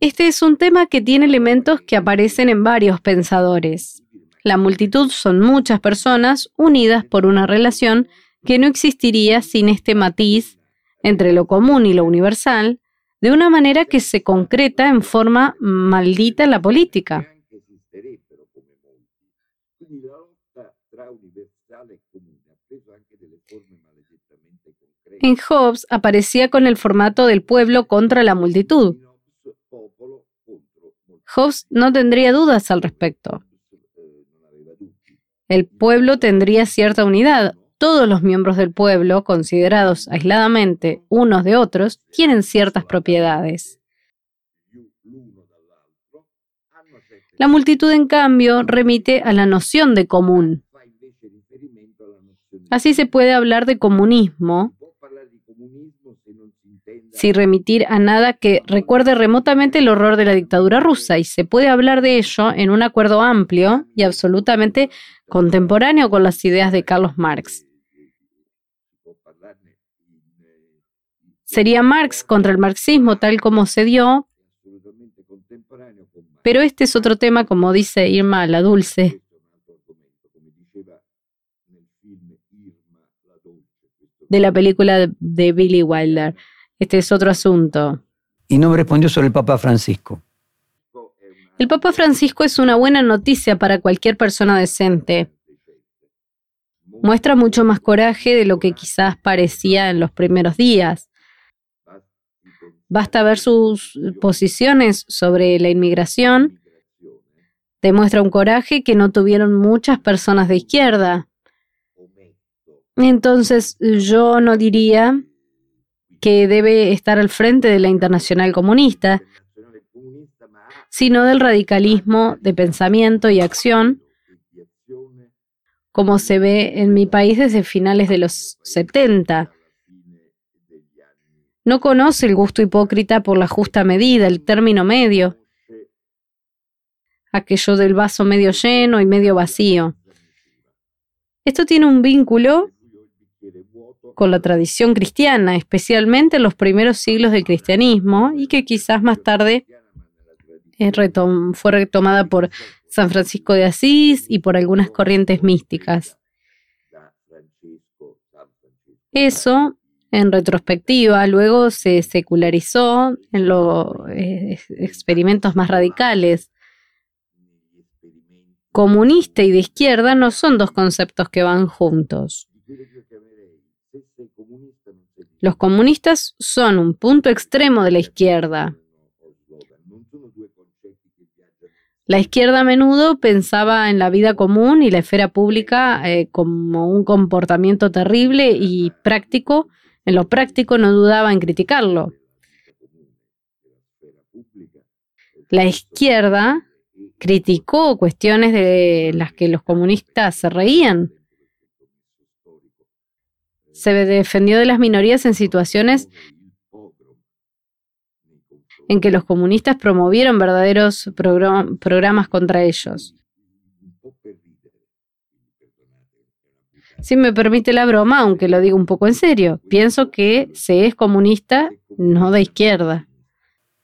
Este es un tema que tiene elementos que aparecen en varios pensadores. La multitud son muchas personas unidas por una relación que no existiría sin este matiz entre lo común y lo universal, de una manera que se concreta en forma maldita la política. En Hobbes aparecía con el formato del pueblo contra la multitud. Hobbes no tendría dudas al respecto. El pueblo tendría cierta unidad. Todos los miembros del pueblo, considerados aisladamente unos de otros, tienen ciertas propiedades. La multitud, en cambio, remite a la noción de común. Así se puede hablar de comunismo sin remitir a nada que recuerde remotamente el horror de la dictadura rusa, y se puede hablar de ello en un acuerdo amplio y absolutamente contemporáneo con las ideas de Carlos Marx. Sería Marx contra el marxismo tal como se dio, pero este es otro tema, como dice Irma la Dulce. de la película de Billy Wilder. Este es otro asunto. Y no me respondió sobre el Papa Francisco. El Papa Francisco es una buena noticia para cualquier persona decente. Muestra mucho más coraje de lo que quizás parecía en los primeros días. Basta ver sus posiciones sobre la inmigración. Demuestra un coraje que no tuvieron muchas personas de izquierda. Entonces yo no diría que debe estar al frente de la Internacional Comunista, sino del radicalismo de pensamiento y acción, como se ve en mi país desde finales de los 70. No conoce el gusto hipócrita por la justa medida, el término medio, aquello del vaso medio lleno y medio vacío. Esto tiene un vínculo con la tradición cristiana, especialmente en los primeros siglos del cristianismo, y que quizás más tarde fue retomada por San Francisco de Asís y por algunas corrientes místicas. Eso, en retrospectiva, luego se secularizó en los eh, experimentos más radicales. Comunista y de izquierda no son dos conceptos que van juntos. Los comunistas son un punto extremo de la izquierda. La izquierda a menudo pensaba en la vida común y la esfera pública eh, como un comportamiento terrible y práctico. En lo práctico no dudaba en criticarlo. La izquierda criticó cuestiones de las que los comunistas se reían se defendió de las minorías en situaciones en que los comunistas promovieron verdaderos programas contra ellos. Si me permite la broma, aunque lo digo un poco en serio, pienso que se es comunista, no de izquierda.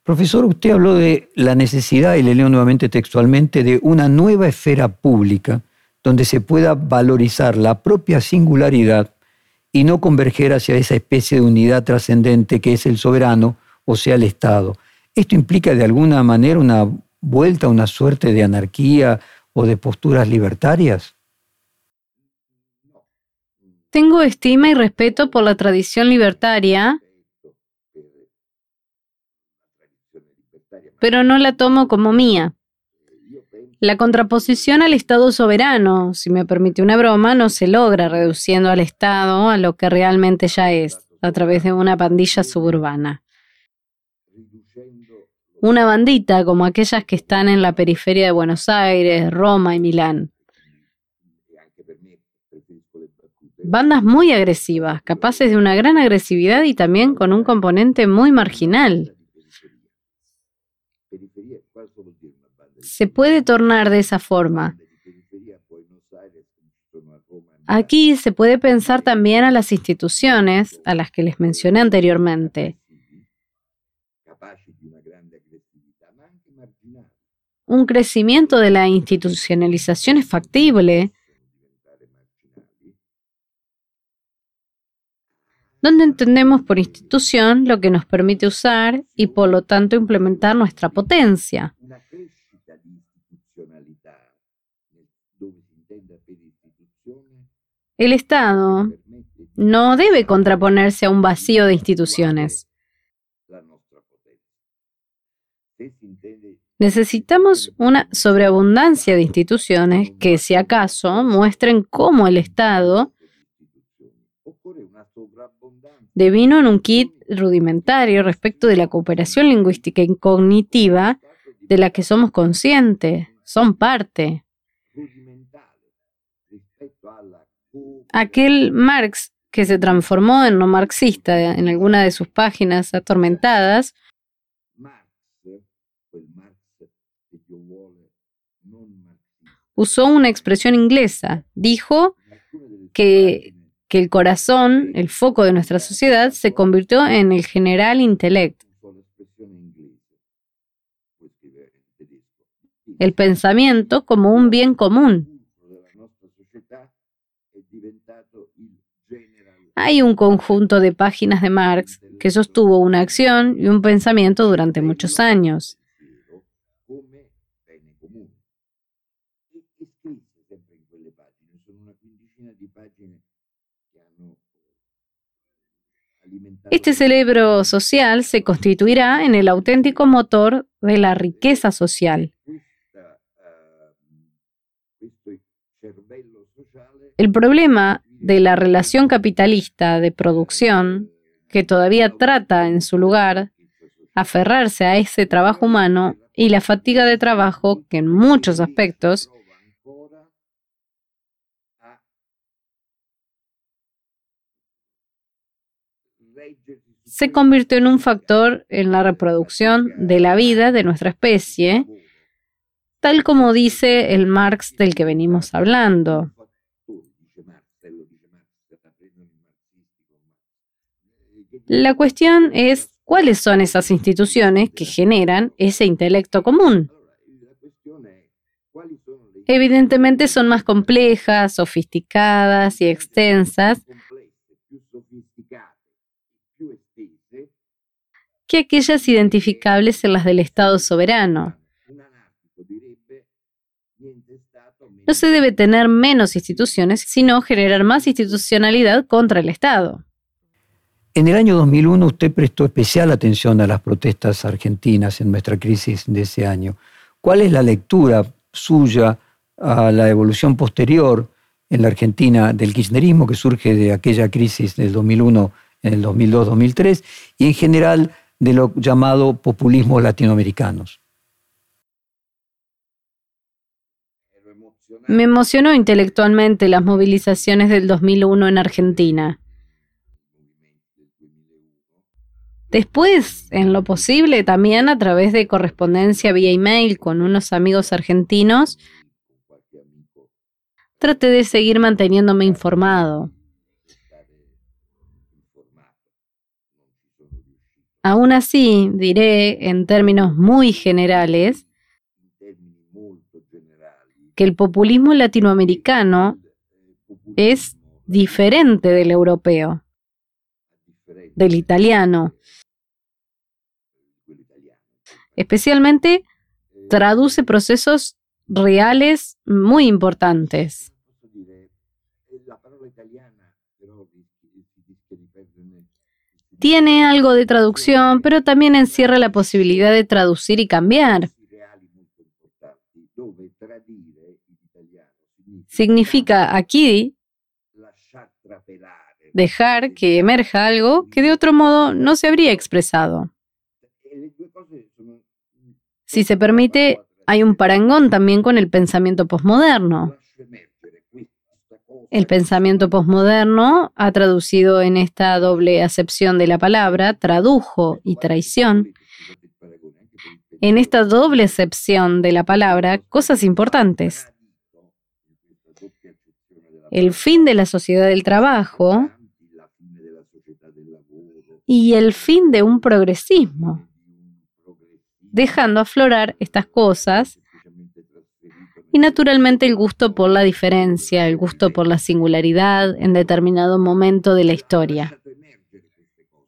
Profesor, usted habló de la necesidad, y le leo nuevamente textualmente, de una nueva esfera pública donde se pueda valorizar la propia singularidad y no converger hacia esa especie de unidad trascendente que es el soberano, o sea, el Estado. ¿Esto implica de alguna manera una vuelta a una suerte de anarquía o de posturas libertarias? Tengo estima y respeto por la tradición libertaria, pero no la tomo como mía. La contraposición al Estado soberano, si me permite una broma, no se logra reduciendo al Estado a lo que realmente ya es, a través de una pandilla suburbana. Una bandita como aquellas que están en la periferia de Buenos Aires, Roma y Milán. Bandas muy agresivas, capaces de una gran agresividad y también con un componente muy marginal se puede tornar de esa forma. Aquí se puede pensar también a las instituciones a las que les mencioné anteriormente. Un crecimiento de la institucionalización es factible donde entendemos por institución lo que nos permite usar y por lo tanto implementar nuestra potencia. El Estado no debe contraponerse a un vacío de instituciones. Necesitamos una sobreabundancia de instituciones que, si acaso, muestren cómo el Estado devino en un kit rudimentario respecto de la cooperación lingüística y cognitiva de la que somos conscientes, son parte. Aquel Marx que se transformó en no marxista en alguna de sus páginas atormentadas, usó una expresión inglesa. Dijo que, que, el corazón, el foco de nuestra sociedad, se convirtió en el general intellect. El pensamiento como un bien común. Hay un conjunto de páginas de Marx que sostuvo una acción y un pensamiento durante muchos años. Este cerebro social se constituirá en el auténtico motor de la riqueza social. El problema de la relación capitalista de producción, que todavía trata en su lugar aferrarse a ese trabajo humano y la fatiga de trabajo que en muchos aspectos se convirtió en un factor en la reproducción de la vida de nuestra especie, tal como dice el Marx del que venimos hablando. La cuestión es cuáles son esas instituciones que generan ese intelecto común. Evidentemente son más complejas, sofisticadas y extensas que aquellas identificables en las del Estado soberano. No se debe tener menos instituciones, sino generar más institucionalidad contra el Estado. En el año 2001 usted prestó especial atención a las protestas argentinas en nuestra crisis de ese año. ¿Cuál es la lectura suya a la evolución posterior en la Argentina del kirchnerismo que surge de aquella crisis del 2001 en el 2002-2003 y en general de lo llamado populismo latinoamericanos. Me emocionó intelectualmente las movilizaciones del 2001 en Argentina. Después, en lo posible, también a través de correspondencia vía email con unos amigos argentinos, traté de seguir manteniéndome informado. Aún así, diré en términos muy generales que el populismo latinoamericano es diferente del europeo, del italiano. Especialmente traduce procesos reales muy importantes. tiene algo de traducción, pero también encierra la posibilidad de traducir y cambiar. Significa aquí dejar que emerja algo que de otro modo no se habría expresado. Si se permite, hay un parangón también con el pensamiento posmoderno. El pensamiento posmoderno ha traducido en esta doble acepción de la palabra, tradujo y traición, en esta doble acepción de la palabra cosas importantes. El fin de la sociedad del trabajo y el fin de un progresismo, dejando aflorar estas cosas y naturalmente el gusto por la diferencia, el gusto por la singularidad en determinado momento de la historia.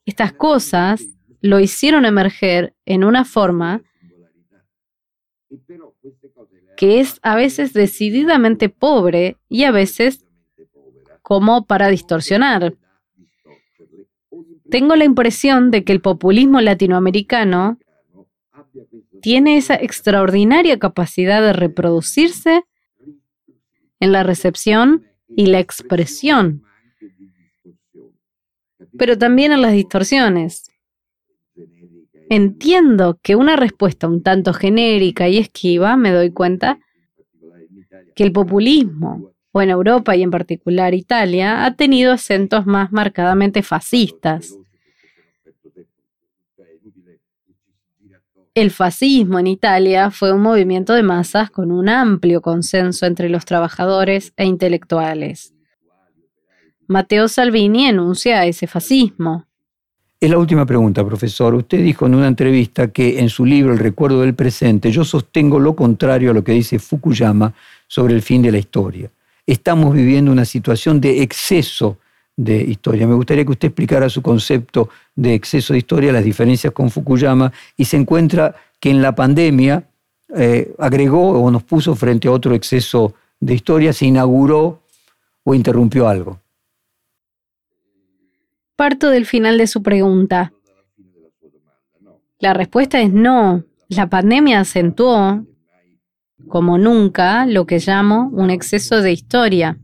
Estas cosas lo hicieron emerger en una forma que es a veces decididamente pobre y a veces como para distorsionar. Tengo la impresión de que el populismo latinoamericano tiene esa extraordinaria capacidad de reproducirse en la recepción y la expresión, pero también en las distorsiones. Entiendo que una respuesta un tanto genérica y esquiva, me doy cuenta, que el populismo, o en Europa y en particular Italia, ha tenido acentos más marcadamente fascistas. El fascismo en Italia fue un movimiento de masas con un amplio consenso entre los trabajadores e intelectuales. Matteo Salvini enuncia ese fascismo. Es la última pregunta, profesor. Usted dijo en una entrevista que en su libro El recuerdo del presente yo sostengo lo contrario a lo que dice Fukuyama sobre el fin de la historia. Estamos viviendo una situación de exceso de historia. Me gustaría que usted explicara su concepto de exceso de historia, las diferencias con Fukuyama, y se encuentra que en la pandemia eh, agregó o nos puso frente a otro exceso de historia, se inauguró o interrumpió algo. Parto del final de su pregunta. La respuesta es no. La pandemia acentuó, como nunca, lo que llamo un exceso de historia.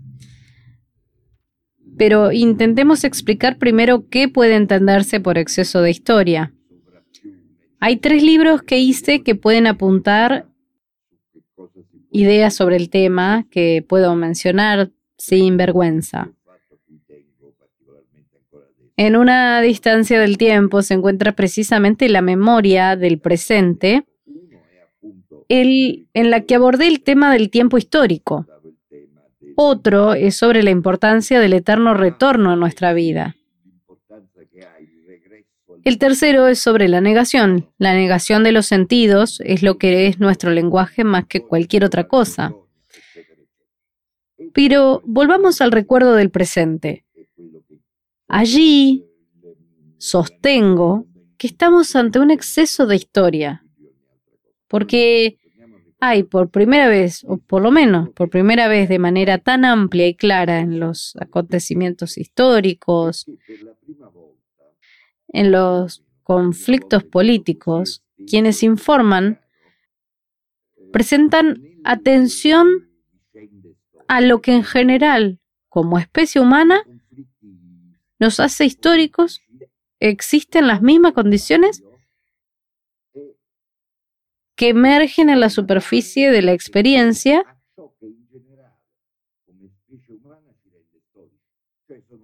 Pero intentemos explicar primero qué puede entenderse por exceso de historia. Hay tres libros que hice que pueden apuntar ideas sobre el tema que puedo mencionar sin vergüenza. En una distancia del tiempo se encuentra precisamente la memoria del presente, en la que abordé el tema del tiempo histórico. Otro es sobre la importancia del eterno retorno a nuestra vida. El tercero es sobre la negación. La negación de los sentidos es lo que es nuestro lenguaje más que cualquier otra cosa. Pero volvamos al recuerdo del presente. Allí sostengo que estamos ante un exceso de historia, porque hay por primera vez, o por lo menos por primera vez de manera tan amplia y clara en los acontecimientos históricos, en los conflictos políticos, quienes informan presentan atención a lo que en general, como especie humana, nos hace históricos, existen las mismas condiciones que emergen en la superficie de la experiencia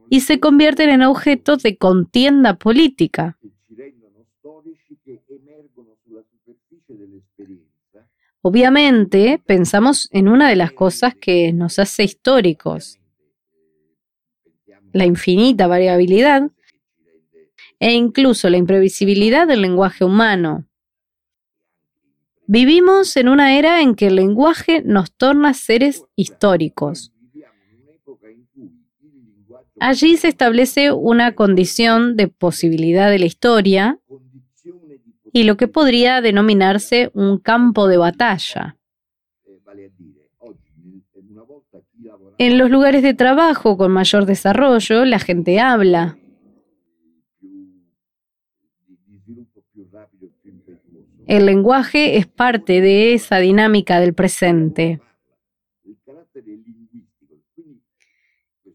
y se convierten en objeto de contienda política. Obviamente, pensamos en una de las cosas que nos hace históricos, la infinita variabilidad e incluso la imprevisibilidad del lenguaje humano. Vivimos en una era en que el lenguaje nos torna seres históricos. Allí se establece una condición de posibilidad de la historia y lo que podría denominarse un campo de batalla. En los lugares de trabajo con mayor desarrollo, la gente habla, El lenguaje es parte de esa dinámica del presente.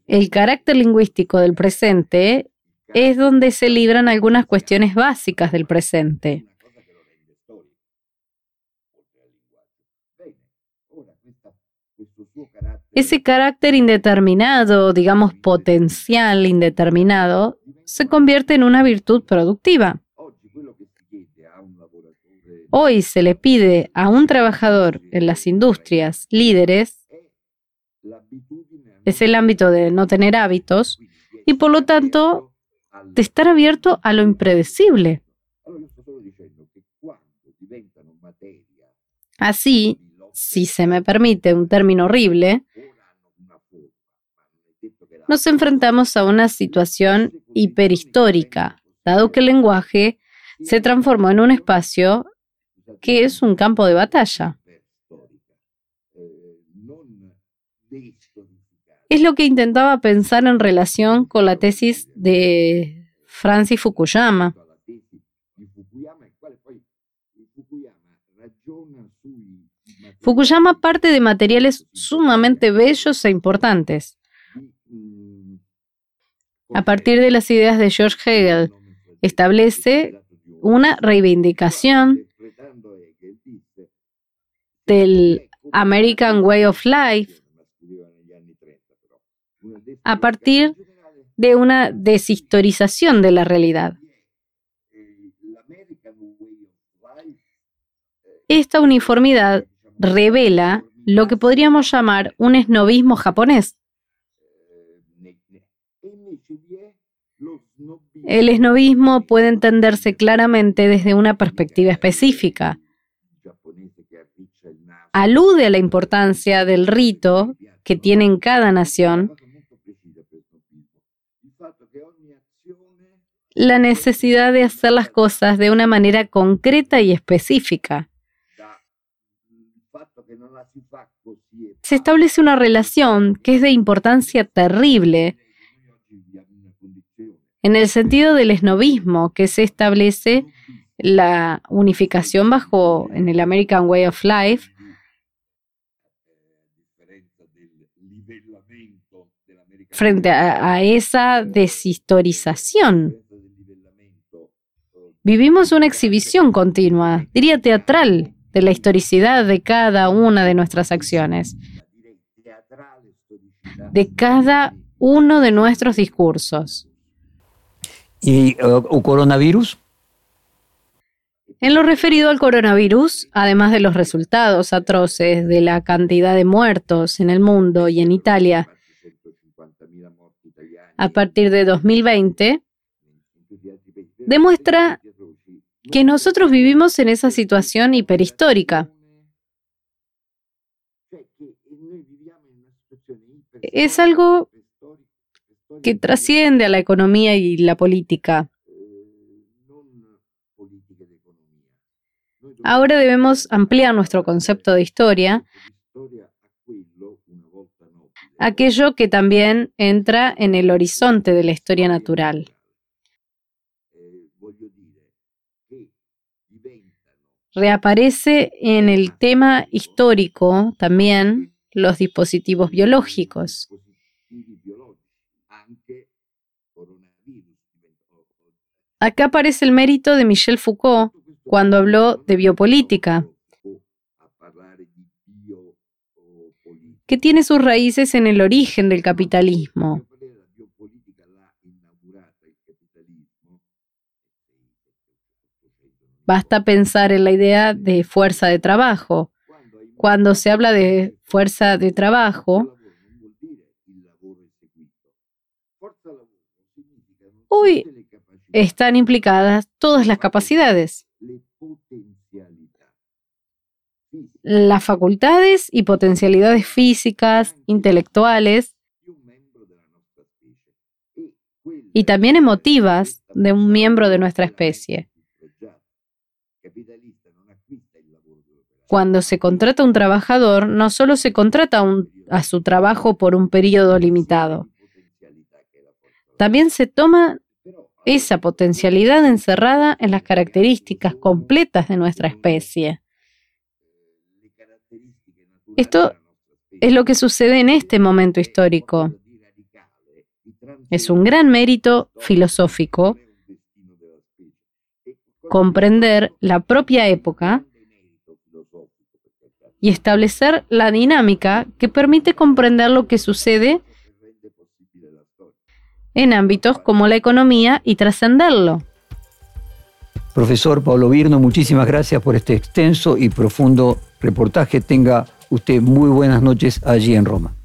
El carácter lingüístico del presente es donde se libran algunas cuestiones básicas del presente. Ese carácter indeterminado, digamos potencial indeterminado, se convierte en una virtud productiva. Hoy se le pide a un trabajador en las industrias líderes, es el ámbito de no tener hábitos y por lo tanto de estar abierto a lo impredecible. Así, si se me permite un término horrible, nos enfrentamos a una situación hiperhistórica, dado que el lenguaje se transformó en un espacio que es un campo de batalla. Es lo que intentaba pensar en relación con la tesis de Francis Fukuyama. Fukuyama parte de materiales sumamente bellos e importantes. A partir de las ideas de George Hegel, establece una reivindicación del American Way of Life a partir de una deshistorización de la realidad. Esta uniformidad revela lo que podríamos llamar un esnovismo japonés. El esnovismo puede entenderse claramente desde una perspectiva específica. Alude a la importancia del rito que tiene en cada nación, la necesidad de hacer las cosas de una manera concreta y específica. Se establece una relación que es de importancia terrible en el sentido del esnovismo, que se establece la unificación bajo en el American Way of Life frente a, a esa deshistorización. Vivimos una exhibición continua, diría teatral, de la historicidad de cada una de nuestras acciones, de cada uno de nuestros discursos. ¿Y el uh, coronavirus? En lo referido al coronavirus, además de los resultados atroces de la cantidad de muertos en el mundo y en Italia, a partir de 2020, demuestra que nosotros vivimos en esa situación hiperhistórica. Es algo que trasciende a la economía y la política. Ahora debemos ampliar nuestro concepto de historia, aquello que también entra en el horizonte de la historia natural. reaparece en el tema histórico también los dispositivos biológicos. Acá aparece el mérito de Michel Foucault cuando habló de biopolítica, que tiene sus raíces en el origen del capitalismo. Basta pensar en la idea de fuerza de trabajo. Cuando se habla de fuerza de trabajo, hoy están implicadas todas las capacidades, las facultades y potencialidades físicas, intelectuales y también emotivas de un miembro de nuestra especie. Cuando se contrata un trabajador, no solo se contrata a su trabajo por un periodo limitado, también se toma esa potencialidad encerrada en las características completas de nuestra especie. Esto es lo que sucede en este momento histórico. Es un gran mérito filosófico comprender la propia época y establecer la dinámica que permite comprender lo que sucede en ámbitos como la economía y trascenderlo. Profesor Pablo Virno, muchísimas gracias por este extenso y profundo reportaje. Tenga usted muy buenas noches allí en Roma.